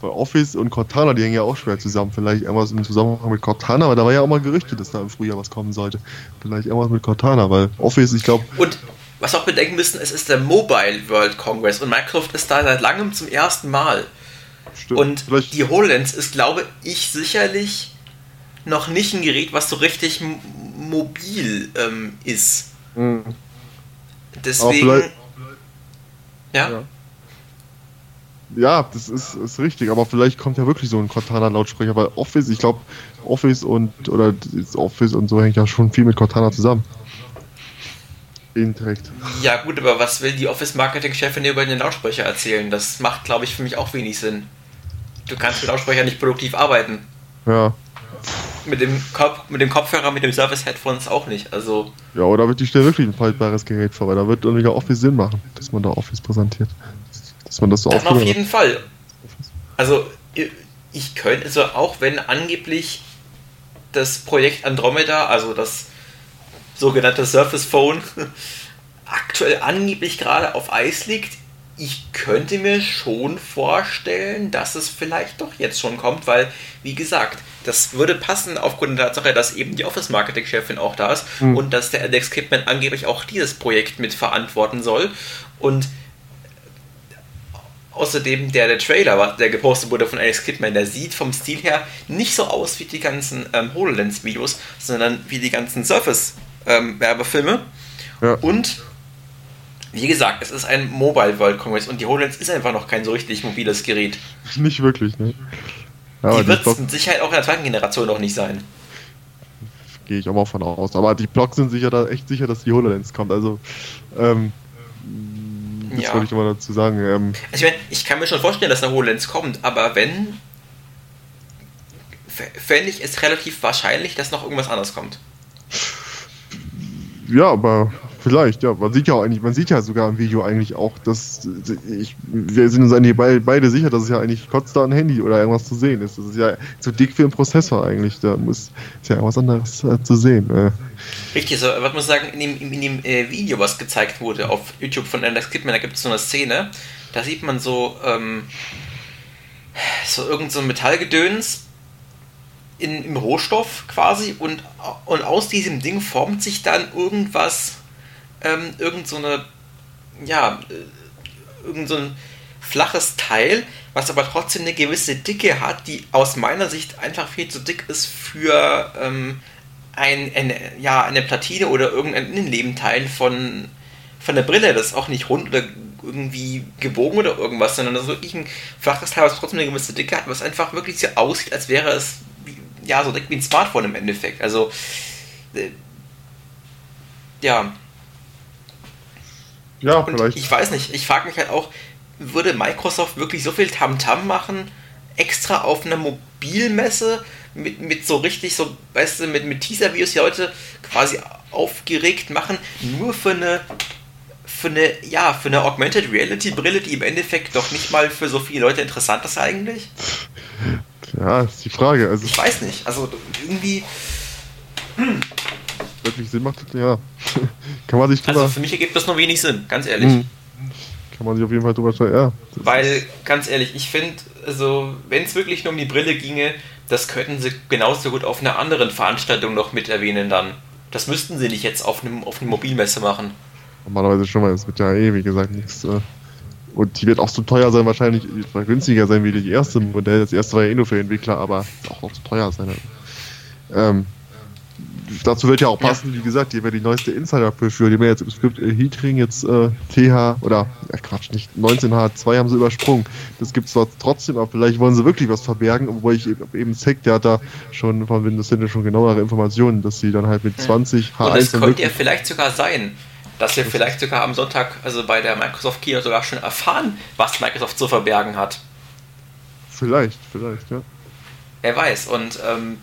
bei Office und Cortana, die hängen ja auch schwer zusammen. Vielleicht irgendwas im Zusammenhang mit Cortana, aber da war ja auch mal Gerüchte, dass da im Frühjahr was kommen sollte. Vielleicht irgendwas mit Cortana, weil Office, ich glaube. Und was auch bedenken müssen, es ist der Mobile World Congress und Microsoft ist da seit langem zum ersten Mal. Stimmt. Und Vielleicht die HoloLens ist, glaube ich, sicherlich noch nicht ein Gerät, was so richtig mobil ähm, ist. Mhm. Deswegen. Ja? ja. Ja, das ist, ist richtig, aber vielleicht kommt ja wirklich so ein Cortana-Lautsprecher, weil Office, ich glaube, Office und oder Office und so hängt ja schon viel mit Cortana zusammen. Indirekt. Ja, gut, aber was will die Office-Marketing-Chefin über den Lautsprecher erzählen? Das macht, glaube ich, für mich auch wenig Sinn. Du kannst mit Lautsprecher nicht produktiv arbeiten. Ja. Mit dem, Kopf, mit dem Kopfhörer, mit dem Surface Headphones auch nicht. Also ja, oder wird die Stelle wirklich ein faltbares Gerät vor, weil da wird irgendwie auch viel Sinn machen, dass man da Office präsentiert. Dass man das so Dann auf jeden hat. Fall. Also ich könnte, also auch wenn angeblich das Projekt Andromeda, also das sogenannte Surface Phone, aktuell angeblich gerade auf Eis liegt, ich könnte mir schon vorstellen, dass es vielleicht doch jetzt schon kommt, weil, wie gesagt, das würde passen aufgrund der Tatsache, dass eben die Office-Marketing-Chefin auch da ist mhm. und dass der Alex Kipman angeblich auch dieses Projekt mit verantworten soll. Und außerdem der, der Trailer, der gepostet wurde von Alex Kipman, der sieht vom Stil her nicht so aus wie die ganzen ähm, HoloLens-Videos, sondern wie die ganzen Surface-Werbefilme. Ähm, ja. Und wie gesagt, es ist ein Mobile World Congress und die HoloLens ist einfach noch kein so richtig mobiles Gerät. Nicht wirklich, ne? Ja, die wird es mit Sicherheit auch in der zweiten Generation noch nicht sein. Gehe ich auch mal von aus. Aber die Blogs sind sicher da echt sicher, dass die HoloLens kommt. Also, ähm, das ja. wollte ich mal dazu sagen. Ähm, also ich, meine, ich kann mir schon vorstellen, dass eine HoloLens kommt, aber wenn, fände ich es relativ wahrscheinlich, dass noch irgendwas anderes kommt. Ja, aber Vielleicht, ja. Man sieht ja auch eigentlich, man sieht ja sogar im Video eigentlich auch, dass ich, wir sind uns eigentlich beide sicher, dass es ja eigentlich kotzt da ein Handy oder irgendwas zu sehen ist. Das ist ja zu dick für einen Prozessor eigentlich. Da muss ist ja irgendwas anderes äh, zu sehen. Äh. Richtig, so, was muss sagen, in dem, in dem äh, Video, was gezeigt wurde auf YouTube von Alex Kidman, da gibt es so eine Szene, da sieht man so, ähm, so irgend so ein Metallgedöns in, im Rohstoff quasi und, und aus diesem Ding formt sich dann irgendwas ähm, irgend so eine, ja, äh, irgend so ein flaches Teil, was aber trotzdem eine gewisse Dicke hat, die aus meiner Sicht einfach viel zu dick ist für ähm, ein, eine, ja, eine Platine oder irgendein Innenlebenteil von, von der Brille. Das ist auch nicht rund oder irgendwie gebogen oder irgendwas, sondern das ist wirklich ein flaches Teil, was trotzdem eine gewisse Dicke hat, was einfach wirklich so aussieht, als wäre es ja so dick wie ein Smartphone im Endeffekt. Also äh, ja, ja, und vielleicht. Ich weiß nicht, ich frage mich halt auch, würde Microsoft wirklich so viel Tamtam -Tam machen, extra auf einer Mobilmesse mit, mit so richtig so, weißt du, mit, mit Teaser-Videos die Leute quasi aufgeregt machen, nur für eine für eine, ja, für eine Augmented Reality Brille, die im Endeffekt doch nicht mal für so viele Leute interessant ist eigentlich? Ja, ist die Frage. Also ich weiß nicht. Also irgendwie. Hm wirklich Sinn macht, ja. Kann man sich drüber. Also für mich ergibt das nur wenig Sinn, ganz ehrlich. Mhm. Kann man sich auf jeden Fall drüber stellen, ja. Weil, ganz ehrlich, ich finde, also, wenn es wirklich nur um die Brille ginge, das könnten sie genauso gut auf einer anderen Veranstaltung noch mit erwähnen dann. Das müssten sie nicht jetzt auf einem auf Mobilmesse machen. Normalerweise schon, weil es wird ja eh, wie gesagt, nichts. Äh, und die wird auch so teuer sein, wahrscheinlich günstiger sein wie die erste Modell. Das erste war ja eh nur für Entwickler, aber auch noch zu teuer sein. Ähm, dazu wird ja auch passen, ja. wie gesagt, die haben ja die neueste Insider-Broschüre, die wir jetzt im Skript äh, Heatring jetzt äh, TH oder äh, Quatsch, nicht 19H2 haben sie übersprungen. Das gibt es zwar trotzdem, aber vielleicht wollen sie wirklich was verbergen, obwohl ich eben, eben Zack, der hat da schon von Windows Center schon genauere Informationen, dass sie dann halt mit 20 H1 Und es könnte ja vielleicht sogar sein, dass wir vielleicht sogar am Sonntag, also bei der Microsoft Keynote sogar schon erfahren, was Microsoft zu verbergen hat. Vielleicht, vielleicht, ja. Wer weiß. Und ähm,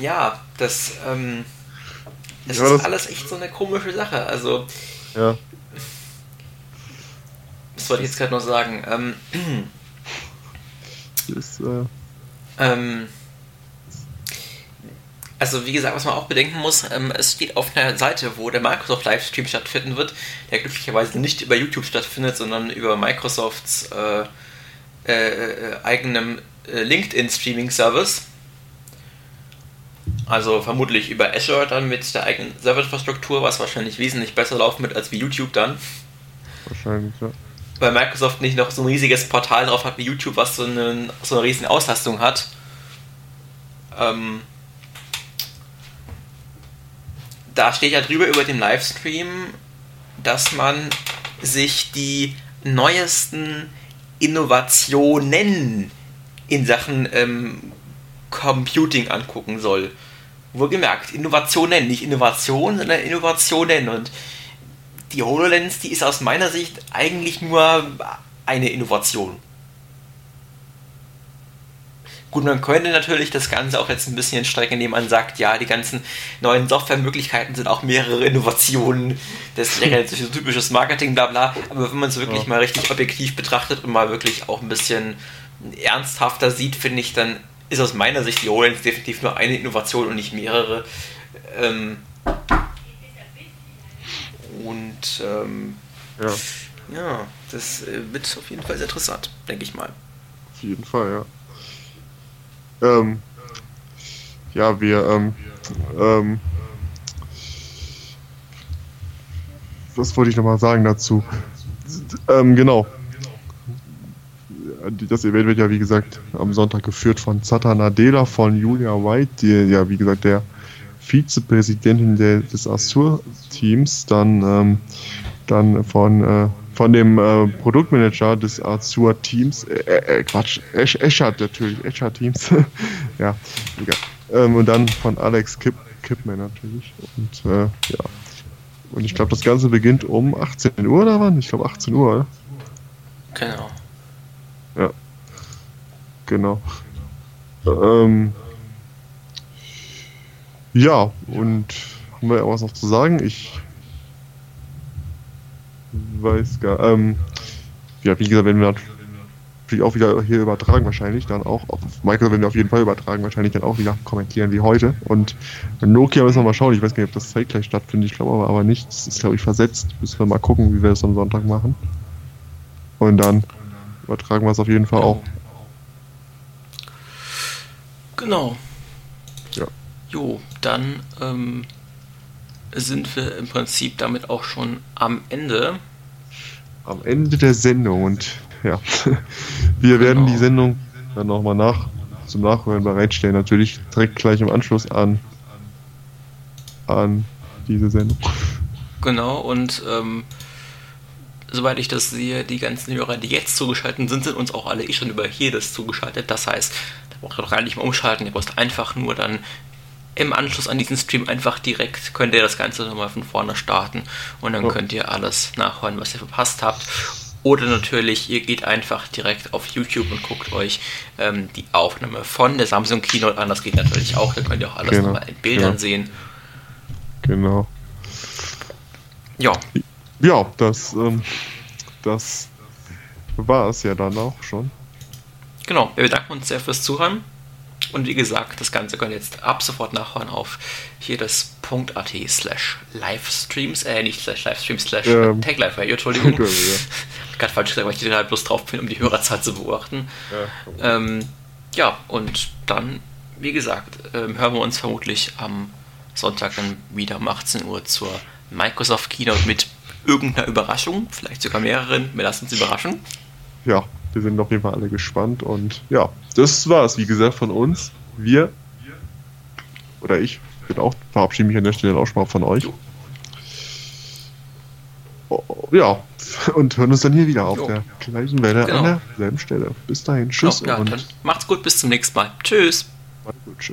ja, das, ähm, das ja, ist das alles echt so eine komische Sache. Also, ja. Was wollte ich jetzt gerade noch sagen? Ähm, ist, äh ähm, also wie gesagt, was man auch bedenken muss, ähm, es steht auf einer Seite, wo der Microsoft Livestream stattfinden wird, der glücklicherweise nicht über YouTube stattfindet, sondern über Microsofts äh, äh, äh eigenem äh, LinkedIn Streaming Service. Also vermutlich über Azure dann mit der eigenen Serverinfrastruktur, was wahrscheinlich wesentlich besser laufen wird als wie YouTube dann. Wahrscheinlich, ja. Weil Microsoft nicht noch so ein riesiges Portal drauf hat wie YouTube, was so eine, so eine riesen Auslastung hat. Ähm, da steht ja drüber über dem Livestream, dass man sich die neuesten Innovationen in Sachen ähm, Computing angucken soll. Wohlgemerkt, Innovationen, nicht Innovation, sondern Innovationen. Und die HoloLens, die ist aus meiner Sicht eigentlich nur eine Innovation. Gut, man könnte natürlich das Ganze auch jetzt ein bisschen in Strecke nehmen. Man sagt, ja, die ganzen neuen Softwaremöglichkeiten sind auch mehrere Innovationen. Das wäre jetzt so typisches Marketing, bla bla. Aber wenn man es wirklich ja. mal richtig objektiv betrachtet und mal wirklich auch ein bisschen ernsthafter sieht, finde ich, dann ist aus meiner Sicht die HoloLens definitiv nur eine Innovation und nicht mehrere. Ähm und ähm, ja. ja, das äh, wird auf jeden Fall sehr interessant, denke ich mal. Auf jeden Fall, ja. Ähm, ja, wir, ähm, ähm, was wollte ich nochmal sagen dazu? Ähm, genau. Das Event wird ja, wie gesagt, am Sonntag geführt von Zata Nadella, von Julia White, die ja, wie gesagt, der Vizepräsidentin des Azure-Teams, dann, ähm, dann von äh, von dem äh, Produktmanager des Azure Teams, äh, äh, äh Quatsch, Esch, Eschert natürlich, Eschert Teams, ja, egal. Ähm, und dann von Alex Kipp, Kippman natürlich. Und äh, ja. Und ich glaube, das Ganze beginnt um 18 Uhr oder wann? Ich glaube 18 Uhr, oder? Genau. Genau. Ähm, ja, und haben wir was noch zu sagen? Ich weiß gar ähm, ja, wie gesagt, wenn wir natürlich auch wieder hier übertragen, wahrscheinlich dann auch. Auf Michael werden wir auf jeden Fall übertragen, wahrscheinlich dann auch wieder kommentieren wie heute. Und Nokia müssen wir mal schauen. Ich weiß gar nicht, ob das zeitgleich stattfindet. Ich glaube aber, aber nicht. Das ist, glaube ich, versetzt. Müssen wir mal gucken, wie wir das am Sonntag machen. Und dann übertragen wir es auf jeden Fall auch. Genau. Ja. Jo, dann ähm, sind wir im Prinzip damit auch schon am Ende. Am Ende der Sendung und ja, wir genau. werden die Sendung dann nochmal nach, zum Nachhören bereitstellen, natürlich direkt gleich im Anschluss an, an diese Sendung. Genau, und ähm, soweit ich das sehe, die ganzen Hörer, die jetzt zugeschaltet sind, sind uns auch alle eh schon über hier das zugeschaltet. Das heißt, braucht ihr doch gar nicht mehr umschalten, ihr braucht einfach nur dann im Anschluss an diesen Stream einfach direkt könnt ihr das Ganze nochmal von vorne starten und dann ja. könnt ihr alles nachholen, was ihr verpasst habt. Oder natürlich, ihr geht einfach direkt auf YouTube und guckt euch ähm, die Aufnahme von der Samsung Keynote an. Das geht natürlich auch, da könnt ihr auch alles genau. nochmal in Bildern ja. sehen. Genau. Ja. Ja, das, ähm, das war es ja dann auch schon. Genau, wir bedanken uns sehr fürs Zuhören. Und wie gesagt, das Ganze könnt ihr jetzt ab sofort nachhören auf hier das .at slash Livestreams, äh, nicht slash Livestreams, slash ähm, Taglife Radio, Entschuldigung. ja. Gerade falsch gesagt, weil ich die halt bloß drauf bin, um die Hörerzahl zu beobachten. Ja, ähm, ja und dann, wie gesagt, ähm, hören wir uns vermutlich am Sonntag dann wieder um 18 Uhr zur Microsoft Keynote mit irgendeiner Überraschung, vielleicht sogar mehreren. Wir lassen uns überraschen. Ja, wir sind auf jeden Fall alle gespannt und ja, das war's, wie gesagt, von uns. Wir oder ich bin auch, verabschiede mich an der Stelle auch schon mal von euch. Oh, ja, und hören uns dann hier wieder auf jo. der gleichen Welle genau. an derselben Stelle. Bis dahin, tschüss. Genau, ja, und macht's gut, bis zum nächsten Mal. Tschüss. Gut, tschüss.